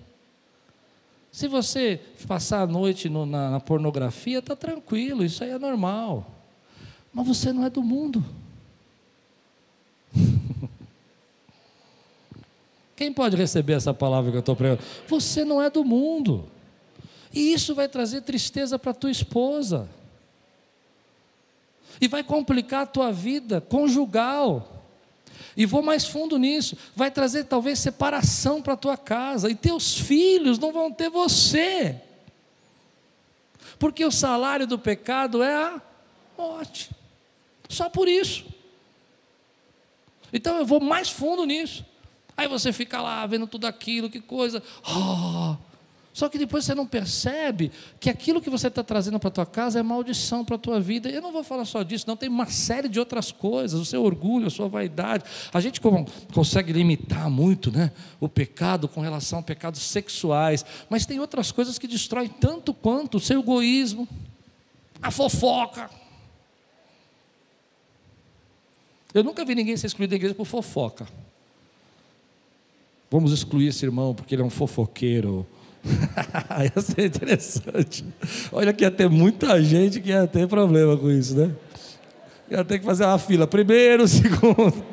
Se você passar a noite no, na, na pornografia, está tranquilo, isso aí é normal. Mas você não é do mundo. Quem pode receber essa palavra que eu estou pregando? Você não é do mundo. E isso vai trazer tristeza para tua esposa. E vai complicar a tua vida conjugal. E vou mais fundo nisso, vai trazer talvez separação para tua casa, e teus filhos não vão ter você. Porque o salário do pecado é a morte. Só por isso. Então eu vou mais fundo nisso. Aí você fica lá vendo tudo aquilo, que coisa. Oh. Só que depois você não percebe que aquilo que você está trazendo para a tua casa é maldição para a tua vida. Eu não vou falar só disso, não, tem uma série de outras coisas, o seu orgulho, a sua vaidade. A gente consegue limitar muito né, o pecado com relação a pecados sexuais, mas tem outras coisas que destroem tanto quanto o seu egoísmo, a fofoca. Eu nunca vi ninguém ser excluído da igreja por fofoca. Vamos excluir esse irmão porque ele é um fofoqueiro. ia ser interessante. Olha que ia ter muita gente que ia ter problema com isso, né? Ia ter que fazer uma fila, primeiro, segundo.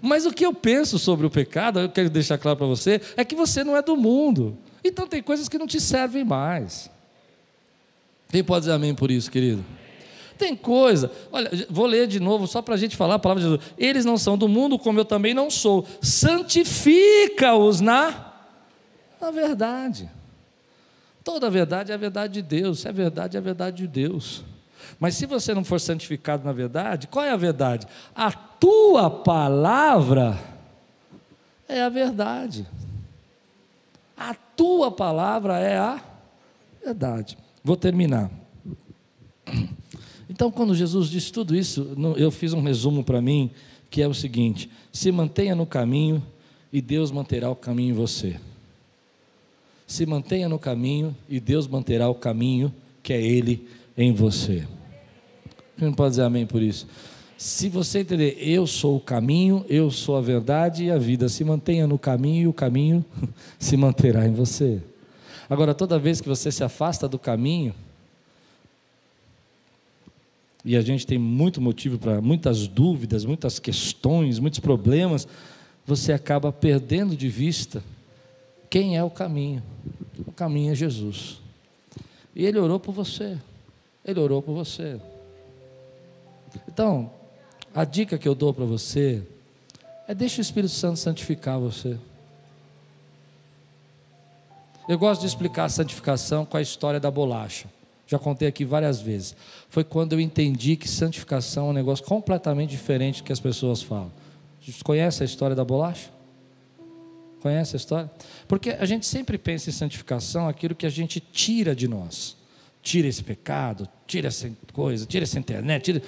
Mas o que eu penso sobre o pecado, eu quero deixar claro para você, é que você não é do mundo. Então tem coisas que não te servem mais. Quem pode dizer amém por isso, querido? Tem coisa, olha, vou ler de novo só para a gente falar a palavra de Jesus. Eles não são do mundo, como eu também não sou. Santifica-os na, na verdade. Toda verdade é a verdade de Deus. Se é verdade, é a verdade de Deus. Mas se você não for santificado na verdade, qual é a verdade? A tua palavra é a verdade. A tua palavra é a verdade. Vou terminar. Então, quando Jesus disse tudo isso, eu fiz um resumo para mim, que é o seguinte: se mantenha no caminho e Deus manterá o caminho em você. Se mantenha no caminho e Deus manterá o caminho que é Ele em você. Quem não pode dizer amém por isso? Se você entender, eu sou o caminho, eu sou a verdade e a vida, se mantenha no caminho e o caminho se manterá em você. Agora, toda vez que você se afasta do caminho, e a gente tem muito motivo para muitas dúvidas, muitas questões, muitos problemas, você acaba perdendo de vista quem é o caminho. O caminho é Jesus. E Ele orou por você. Ele orou por você. Então, a dica que eu dou para você é deixe o Espírito Santo santificar você. Eu gosto de explicar a santificação com a história da bolacha. Já contei aqui várias vezes. Foi quando eu entendi que santificação é um negócio completamente diferente do que as pessoas falam. Conhece a história da bolacha? Conhece a história? Porque a gente sempre pensa em santificação aquilo que a gente tira de nós. Tira esse pecado, tira essa coisa, tira essa internet, tira...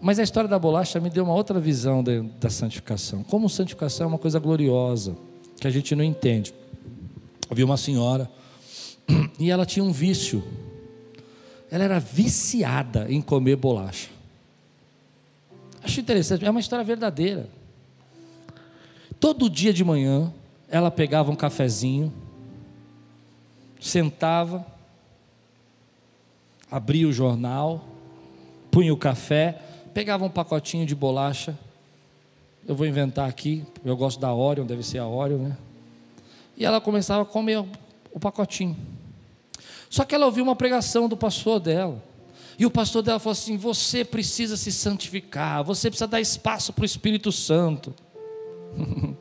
Mas a história da bolacha me deu uma outra visão de, da santificação. Como santificação é uma coisa gloriosa, que a gente não entende. Vi uma senhora, e ela tinha um vício ela era viciada em comer bolacha. Acho interessante, é uma história verdadeira. Todo dia de manhã, ela pegava um cafezinho, sentava, abria o jornal, punha o café, pegava um pacotinho de bolacha. Eu vou inventar aqui, eu gosto da Oreo, deve ser a Oreo, né? E ela começava a comer o pacotinho. Só que ela ouviu uma pregação do pastor dela. E o pastor dela falou assim: Você precisa se santificar, você precisa dar espaço para o Espírito Santo.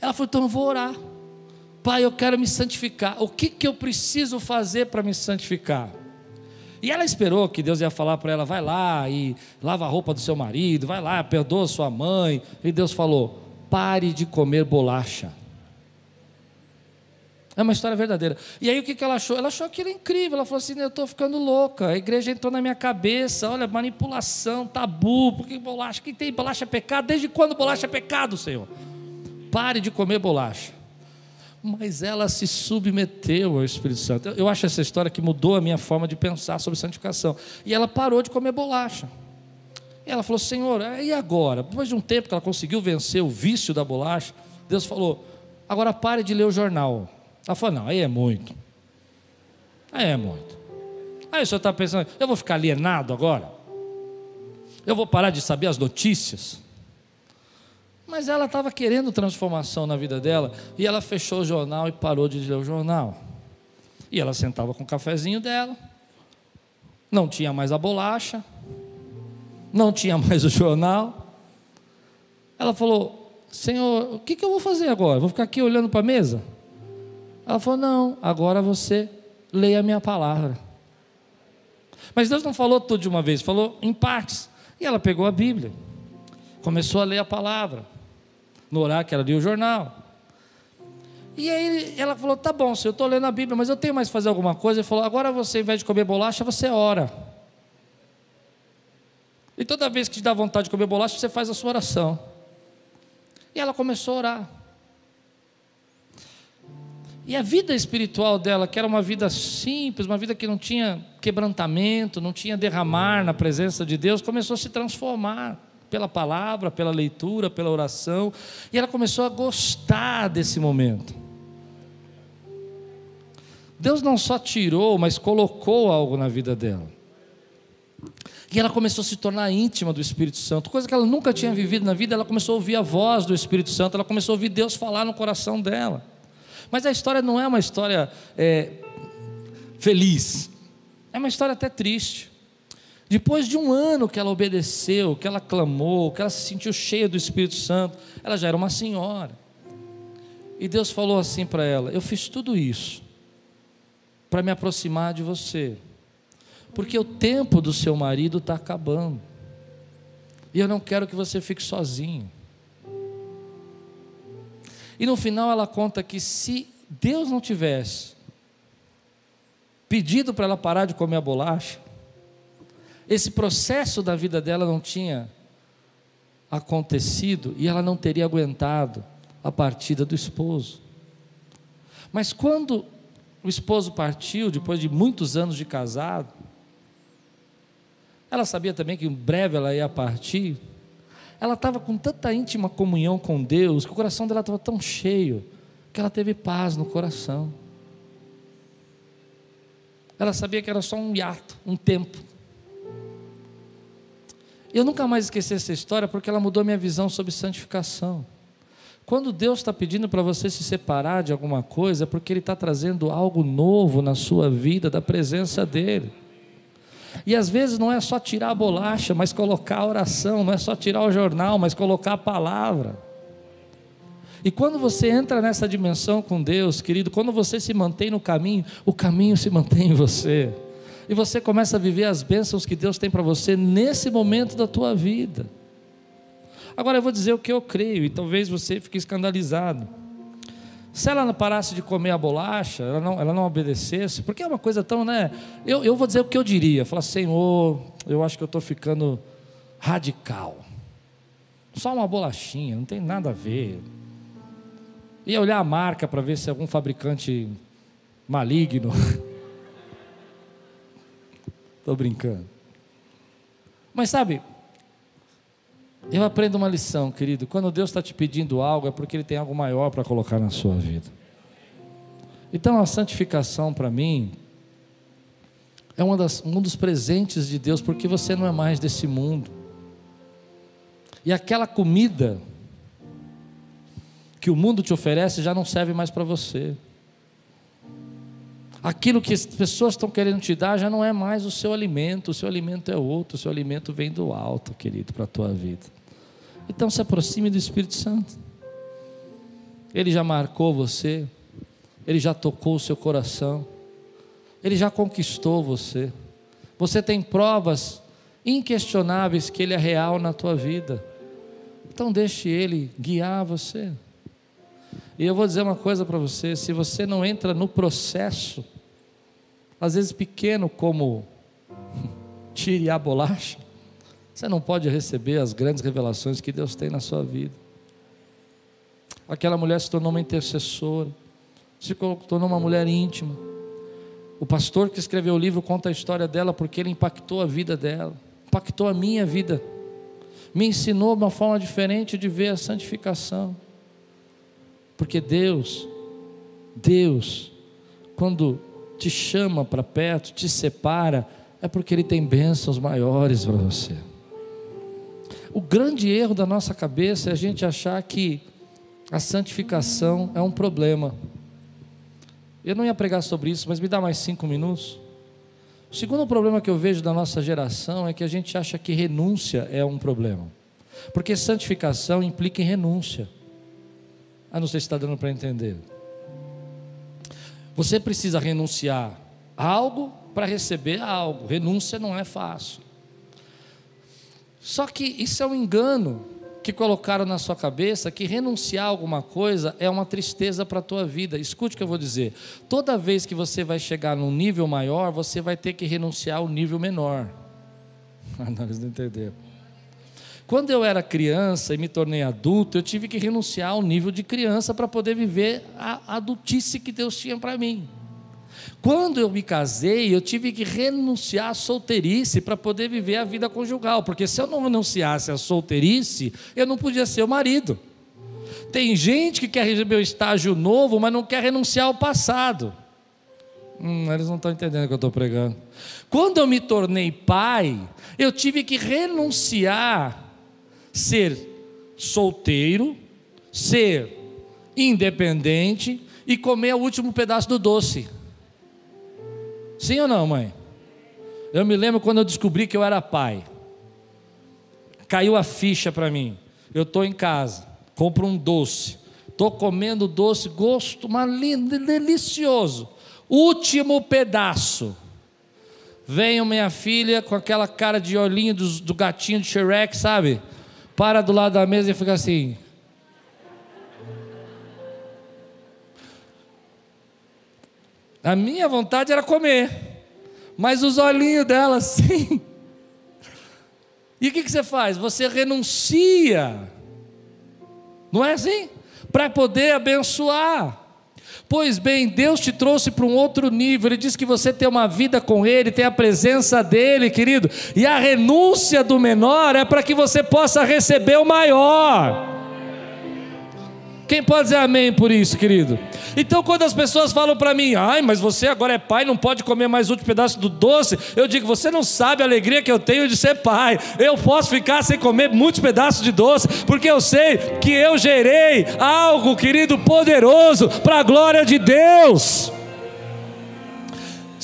ela falou: Então eu vou orar. Pai, eu quero me santificar. O que, que eu preciso fazer para me santificar? E ela esperou que Deus ia falar para ela: vai lá e lava a roupa do seu marido, vai lá, perdoa sua mãe. E Deus falou: pare de comer bolacha. É uma história verdadeira. E aí o que, que ela achou? Ela achou aquilo incrível. Ela falou assim: eu estou ficando louca. A igreja entrou na minha cabeça. Olha, manipulação, tabu. Porque bolacha? Quem tem bolacha é pecado? Desde quando bolacha é pecado, Senhor? Pare de comer bolacha. Mas ela se submeteu ao Espírito Santo. Eu acho essa história que mudou a minha forma de pensar sobre santificação. E ela parou de comer bolacha. E ela falou: Senhor, e agora? Depois de um tempo que ela conseguiu vencer o vício da bolacha, Deus falou: agora pare de ler o jornal. Ela falou: não, aí é muito. Aí é muito. Aí o senhor está pensando: eu vou ficar alienado agora? Eu vou parar de saber as notícias? Mas ela estava querendo transformação na vida dela e ela fechou o jornal e parou de ler o jornal. E ela sentava com o cafezinho dela, não tinha mais a bolacha, não tinha mais o jornal. Ela falou: Senhor, o que, que eu vou fazer agora? Vou ficar aqui olhando para a mesa? Ela falou: Não, agora você leia a minha palavra. Mas Deus não falou tudo de uma vez, falou em partes. E ela pegou a Bíblia, começou a ler a palavra, no horário que ela lia o jornal. E aí ela falou: Tá bom, se eu estou lendo a Bíblia, mas eu tenho mais que fazer alguma coisa. Ele falou: Agora você, ao invés de comer bolacha, você ora. E toda vez que te dá vontade de comer bolacha, você faz a sua oração. E ela começou a orar. E a vida espiritual dela, que era uma vida simples, uma vida que não tinha quebrantamento, não tinha derramar na presença de Deus, começou a se transformar pela palavra, pela leitura, pela oração, e ela começou a gostar desse momento. Deus não só tirou, mas colocou algo na vida dela. E ela começou a se tornar íntima do Espírito Santo, coisa que ela nunca tinha vivido na vida. Ela começou a ouvir a voz do Espírito Santo, ela começou a ouvir Deus falar no coração dela. Mas a história não é uma história é, feliz, é uma história até triste. Depois de um ano que ela obedeceu, que ela clamou, que ela se sentiu cheia do Espírito Santo, ela já era uma senhora. E Deus falou assim para ela: Eu fiz tudo isso para me aproximar de você, porque o tempo do seu marido está acabando, e eu não quero que você fique sozinho. E no final ela conta que se Deus não tivesse pedido para ela parar de comer a bolacha, esse processo da vida dela não tinha acontecido e ela não teria aguentado a partida do esposo. Mas quando o esposo partiu, depois de muitos anos de casado, ela sabia também que em breve ela ia partir. Ela estava com tanta íntima comunhão com Deus, que o coração dela estava tão cheio, que ela teve paz no coração. Ela sabia que era só um hiato, um tempo. Eu nunca mais esqueci essa história porque ela mudou minha visão sobre santificação. Quando Deus está pedindo para você se separar de alguma coisa, é porque Ele está trazendo algo novo na sua vida, da presença dEle. E às vezes não é só tirar a bolacha, mas colocar a oração, não é só tirar o jornal, mas colocar a palavra. E quando você entra nessa dimensão com Deus, querido, quando você se mantém no caminho, o caminho se mantém em você e você começa a viver as bênçãos que Deus tem para você nesse momento da tua vida. Agora eu vou dizer o que eu creio, e talvez você fique escandalizado. Se ela não parasse de comer a bolacha, ela não, ela não obedecesse, porque é uma coisa tão, né? Eu, eu vou dizer o que eu diria: falar, Senhor, eu acho que eu estou ficando radical. Só uma bolachinha, não tem nada a ver. Ia olhar a marca para ver se é algum fabricante maligno. Estou brincando. Mas sabe, eu aprendo uma lição, querido. Quando Deus está te pedindo algo, é porque Ele tem algo maior para colocar na sua vida. Então a santificação para mim é das, um dos presentes de Deus, porque você não é mais desse mundo. E aquela comida que o mundo te oferece já não serve mais para você aquilo que as pessoas estão querendo te dar já não é mais o seu alimento, o seu alimento é outro, o seu alimento vem do alto, querido, para a tua vida. Então se aproxime do Espírito Santo. Ele já marcou você, ele já tocou o seu coração, ele já conquistou você. Você tem provas inquestionáveis que ele é real na tua vida. Então deixe ele guiar você. E eu vou dizer uma coisa para você: se você não entra no processo às vezes pequeno como tire a bolacha, você não pode receber as grandes revelações que Deus tem na sua vida. Aquela mulher se tornou uma intercessora, se tornou uma mulher íntima. O pastor que escreveu o livro conta a história dela porque ele impactou a vida dela, impactou a minha vida, me ensinou uma forma diferente de ver a santificação. Porque Deus, Deus, quando te chama para perto, te separa, é porque Ele tem bênçãos maiores para você. O grande erro da nossa cabeça é a gente achar que a santificação é um problema. Eu não ia pregar sobre isso, mas me dá mais cinco minutos. O segundo problema que eu vejo da nossa geração é que a gente acha que renúncia é um problema. Porque santificação implica em renúncia. Ah, não sei se está dando para entender. Você precisa renunciar a algo para receber algo. Renúncia não é fácil. Só que isso é um engano que colocaram na sua cabeça que renunciar a alguma coisa é uma tristeza para a tua vida. Escute o que eu vou dizer. Toda vez que você vai chegar num nível maior, você vai ter que renunciar ao nível menor. Ah, não, eles não entenderam. Quando eu era criança e me tornei adulto, eu tive que renunciar ao nível de criança para poder viver a adultice que Deus tinha para mim. Quando eu me casei, eu tive que renunciar à solteirice para poder viver a vida conjugal, porque se eu não renunciasse à solteirice, eu não podia ser o marido. Tem gente que quer receber o estágio novo, mas não quer renunciar ao passado. Hum, eles não estão entendendo o que eu estou pregando. Quando eu me tornei pai, eu tive que renunciar ser solteiro, ser independente e comer o último pedaço do doce. Sim ou não, mãe? Eu me lembro quando eu descobri que eu era pai. Caiu a ficha para mim. Eu estou em casa, compro um doce. Estou comendo doce, gosto, mas lindo, delicioso. Último pedaço. Vem minha filha com aquela cara de olhinho do, do gatinho de Shrek, sabe? Para do lado da mesa e fica assim. A minha vontade era comer, mas os olhinhos dela, sim. E o que, que você faz? Você renuncia, não é assim? Para poder abençoar. Pois bem, Deus te trouxe para um outro nível. Ele diz que você tem uma vida com Ele, tem a presença dEle, querido. E a renúncia do menor é para que você possa receber o maior. Quem pode dizer amém por isso, querido? Então, quando as pessoas falam para mim, ai, mas você agora é pai, não pode comer mais outro pedaço do doce, eu digo, você não sabe a alegria que eu tenho de ser pai. Eu posso ficar sem comer muitos pedaços de doce, porque eu sei que eu gerei algo, querido, poderoso, para a glória de Deus.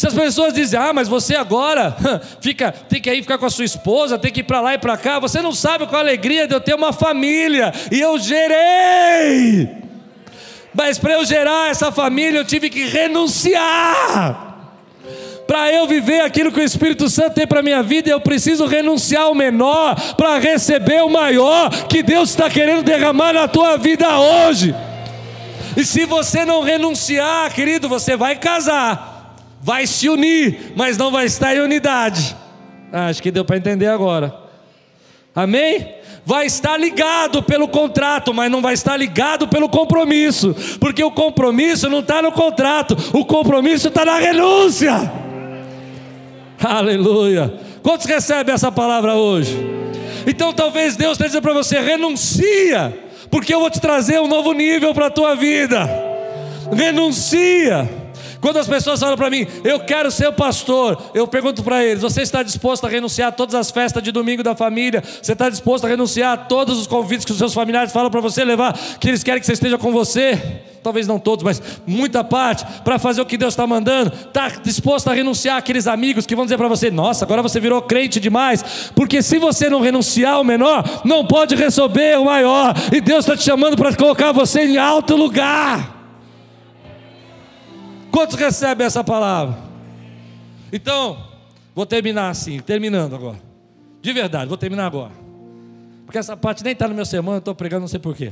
Se as pessoas dizem, ah, mas você agora fica, tem que ir ficar com a sua esposa, tem que ir para lá e para cá, você não sabe qual a alegria de eu ter uma família, e eu gerei. Mas para eu gerar essa família, eu tive que renunciar. Para eu viver aquilo que o Espírito Santo tem para minha vida, eu preciso renunciar ao menor para receber o maior que Deus está querendo derramar na tua vida hoje. E se você não renunciar, querido, você vai casar vai se unir, mas não vai estar em unidade. Ah, acho que deu para entender agora. Amém? Vai estar ligado pelo contrato, mas não vai estar ligado pelo compromisso, porque o compromisso não está no contrato, o compromisso está na renúncia. Aleluia. Quantos recebem essa palavra hoje? Então talvez Deus esteja dizendo para você: renuncia, porque eu vou te trazer um novo nível para a tua vida. Renuncia. Quando as pessoas falam para mim, eu quero ser pastor, eu pergunto para eles: você está disposto a renunciar a todas as festas de domingo da família? Você está disposto a renunciar a todos os convites que os seus familiares falam para você levar, que eles querem que você esteja com você? Talvez não todos, mas muita parte, para fazer o que Deus está mandando. Está disposto a renunciar aqueles amigos que vão dizer para você: nossa, agora você virou crente demais. Porque se você não renunciar ao menor, não pode receber o maior. E Deus está te chamando para colocar você em alto lugar. Quantos recebem essa palavra? Então, vou terminar assim, terminando agora. De verdade, vou terminar agora. Porque essa parte nem está no meu sermão, eu estou pregando, não sei porquê.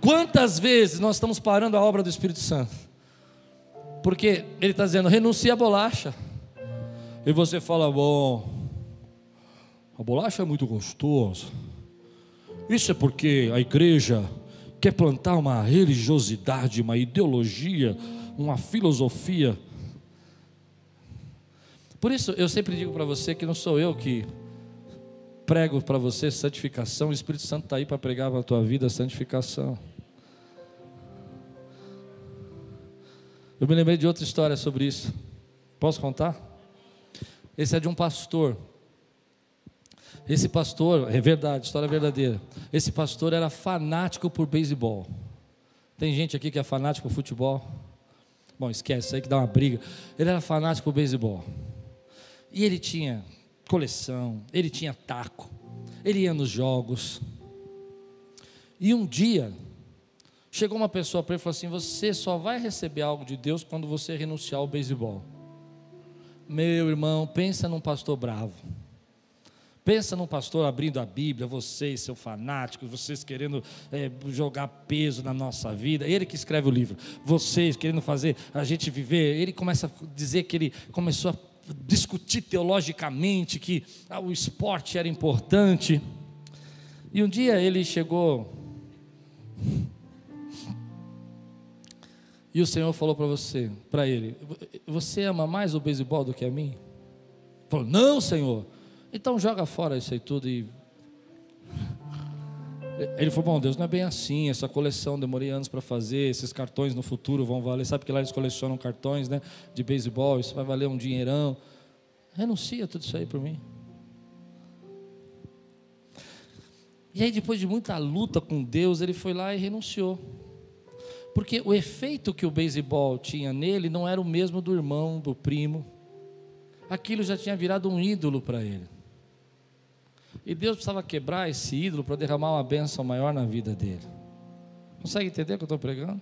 Quantas vezes nós estamos parando a obra do Espírito Santo? Porque ele está dizendo, renuncia a bolacha. E você fala, bom, a bolacha é muito gostosa. Isso é porque a igreja quer plantar uma religiosidade, uma ideologia, uma filosofia. Por isso eu sempre digo para você que não sou eu que prego para você santificação, o Espírito Santo está aí para pregar para a tua vida santificação. Eu me lembrei de outra história sobre isso. Posso contar? Esse é de um pastor esse pastor, é verdade, história verdadeira. Esse pastor era fanático por beisebol. Tem gente aqui que é fanático por futebol? Bom, esquece, isso aí que dá uma briga. Ele era fanático por beisebol. E ele tinha coleção, ele tinha taco, ele ia nos jogos. E um dia, chegou uma pessoa para ele e falou assim: Você só vai receber algo de Deus quando você renunciar ao beisebol. Meu irmão, pensa num pastor bravo. Pensa num pastor abrindo a Bíblia, vocês, seu fanáticos, vocês querendo é, jogar peso na nossa vida. Ele que escreve o livro. Vocês querendo fazer a gente viver. Ele começa a dizer que ele começou a discutir teologicamente que ah, o esporte era importante. E um dia ele chegou. E o Senhor falou para você, para ele: Você ama mais o beisebol do que a mim? Ele falou: Não, Senhor. Então joga fora isso aí tudo e. Ele falou: Bom, Deus, não é bem assim. Essa coleção demorei anos para fazer. Esses cartões no futuro vão valer. Sabe que lá eles colecionam cartões né, de beisebol. Isso vai valer um dinheirão. Renuncia tudo isso aí por mim. E aí, depois de muita luta com Deus, ele foi lá e renunciou. Porque o efeito que o beisebol tinha nele não era o mesmo do irmão, do primo. Aquilo já tinha virado um ídolo para ele. E Deus precisava quebrar esse ídolo para derramar uma bênção maior na vida dele. Consegue entender o que eu estou pregando?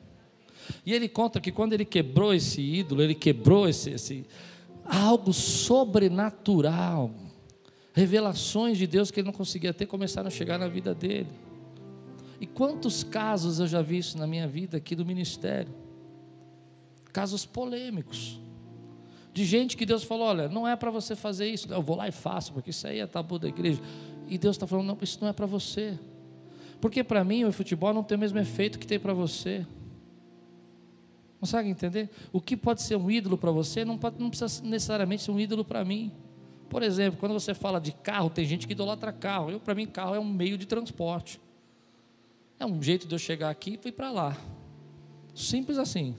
E ele conta que quando ele quebrou esse ídolo, ele quebrou esse, esse algo sobrenatural, revelações de Deus que ele não conseguia ter começaram a chegar na vida dele. E quantos casos eu já vi isso na minha vida aqui do ministério? Casos polêmicos. De gente que Deus falou: olha, não é para você fazer isso, eu vou lá e faço, porque isso aí é tabu da igreja. E Deus está falando: não, isso não é para você. Porque para mim o futebol não tem o mesmo efeito que tem para você. Consegue entender? O que pode ser um ídolo para você não, pode, não precisa necessariamente ser um ídolo para mim. Por exemplo, quando você fala de carro, tem gente que idolatra carro. Eu, para mim, carro é um meio de transporte. É um jeito de eu chegar aqui e ir para lá. Simples assim.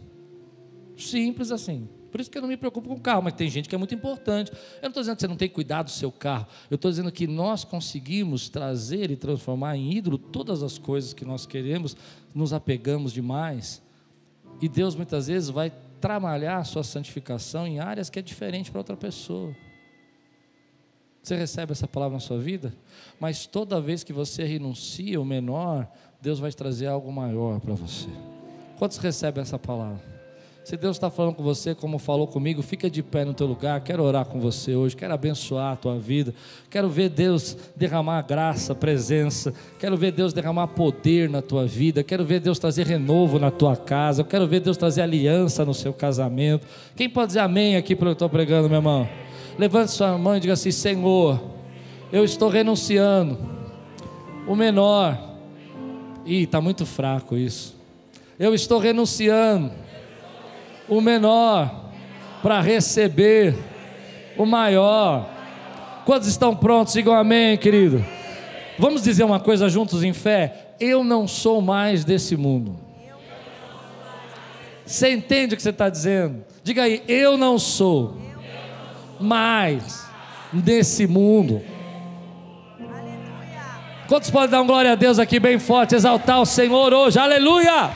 Simples assim. Por isso que eu não me preocupo com o carro, mas tem gente que é muito importante. Eu não estou dizendo que você não tem cuidado do seu carro. Eu estou dizendo que nós conseguimos trazer e transformar em ídolo todas as coisas que nós queremos, nos apegamos demais. E Deus muitas vezes vai trabalhar a sua santificação em áreas que é diferente para outra pessoa. Você recebe essa palavra na sua vida? Mas toda vez que você renuncia o menor, Deus vai trazer algo maior para você. Quantos recebem essa palavra? Se Deus está falando com você, como falou comigo, fica de pé no teu lugar. Quero orar com você hoje, quero abençoar a tua vida. Quero ver Deus derramar graça, presença. Quero ver Deus derramar poder na tua vida. Quero ver Deus trazer renovo na tua casa. Quero ver Deus trazer aliança no seu casamento. Quem pode dizer amém aqui para eu estou pregando, meu irmão? Levante sua mão e diga assim: Senhor, eu estou renunciando. O menor. Ih, está muito fraco isso. Eu estou renunciando o menor para receber o maior. Quantos estão prontos? Digam amém, querido. Vamos dizer uma coisa juntos em fé? Eu não sou mais desse mundo. Você entende o que você está dizendo? Diga aí, eu não sou mais desse mundo. Quantos podem dar uma glória a Deus aqui bem forte, exaltar o Senhor hoje? Aleluia!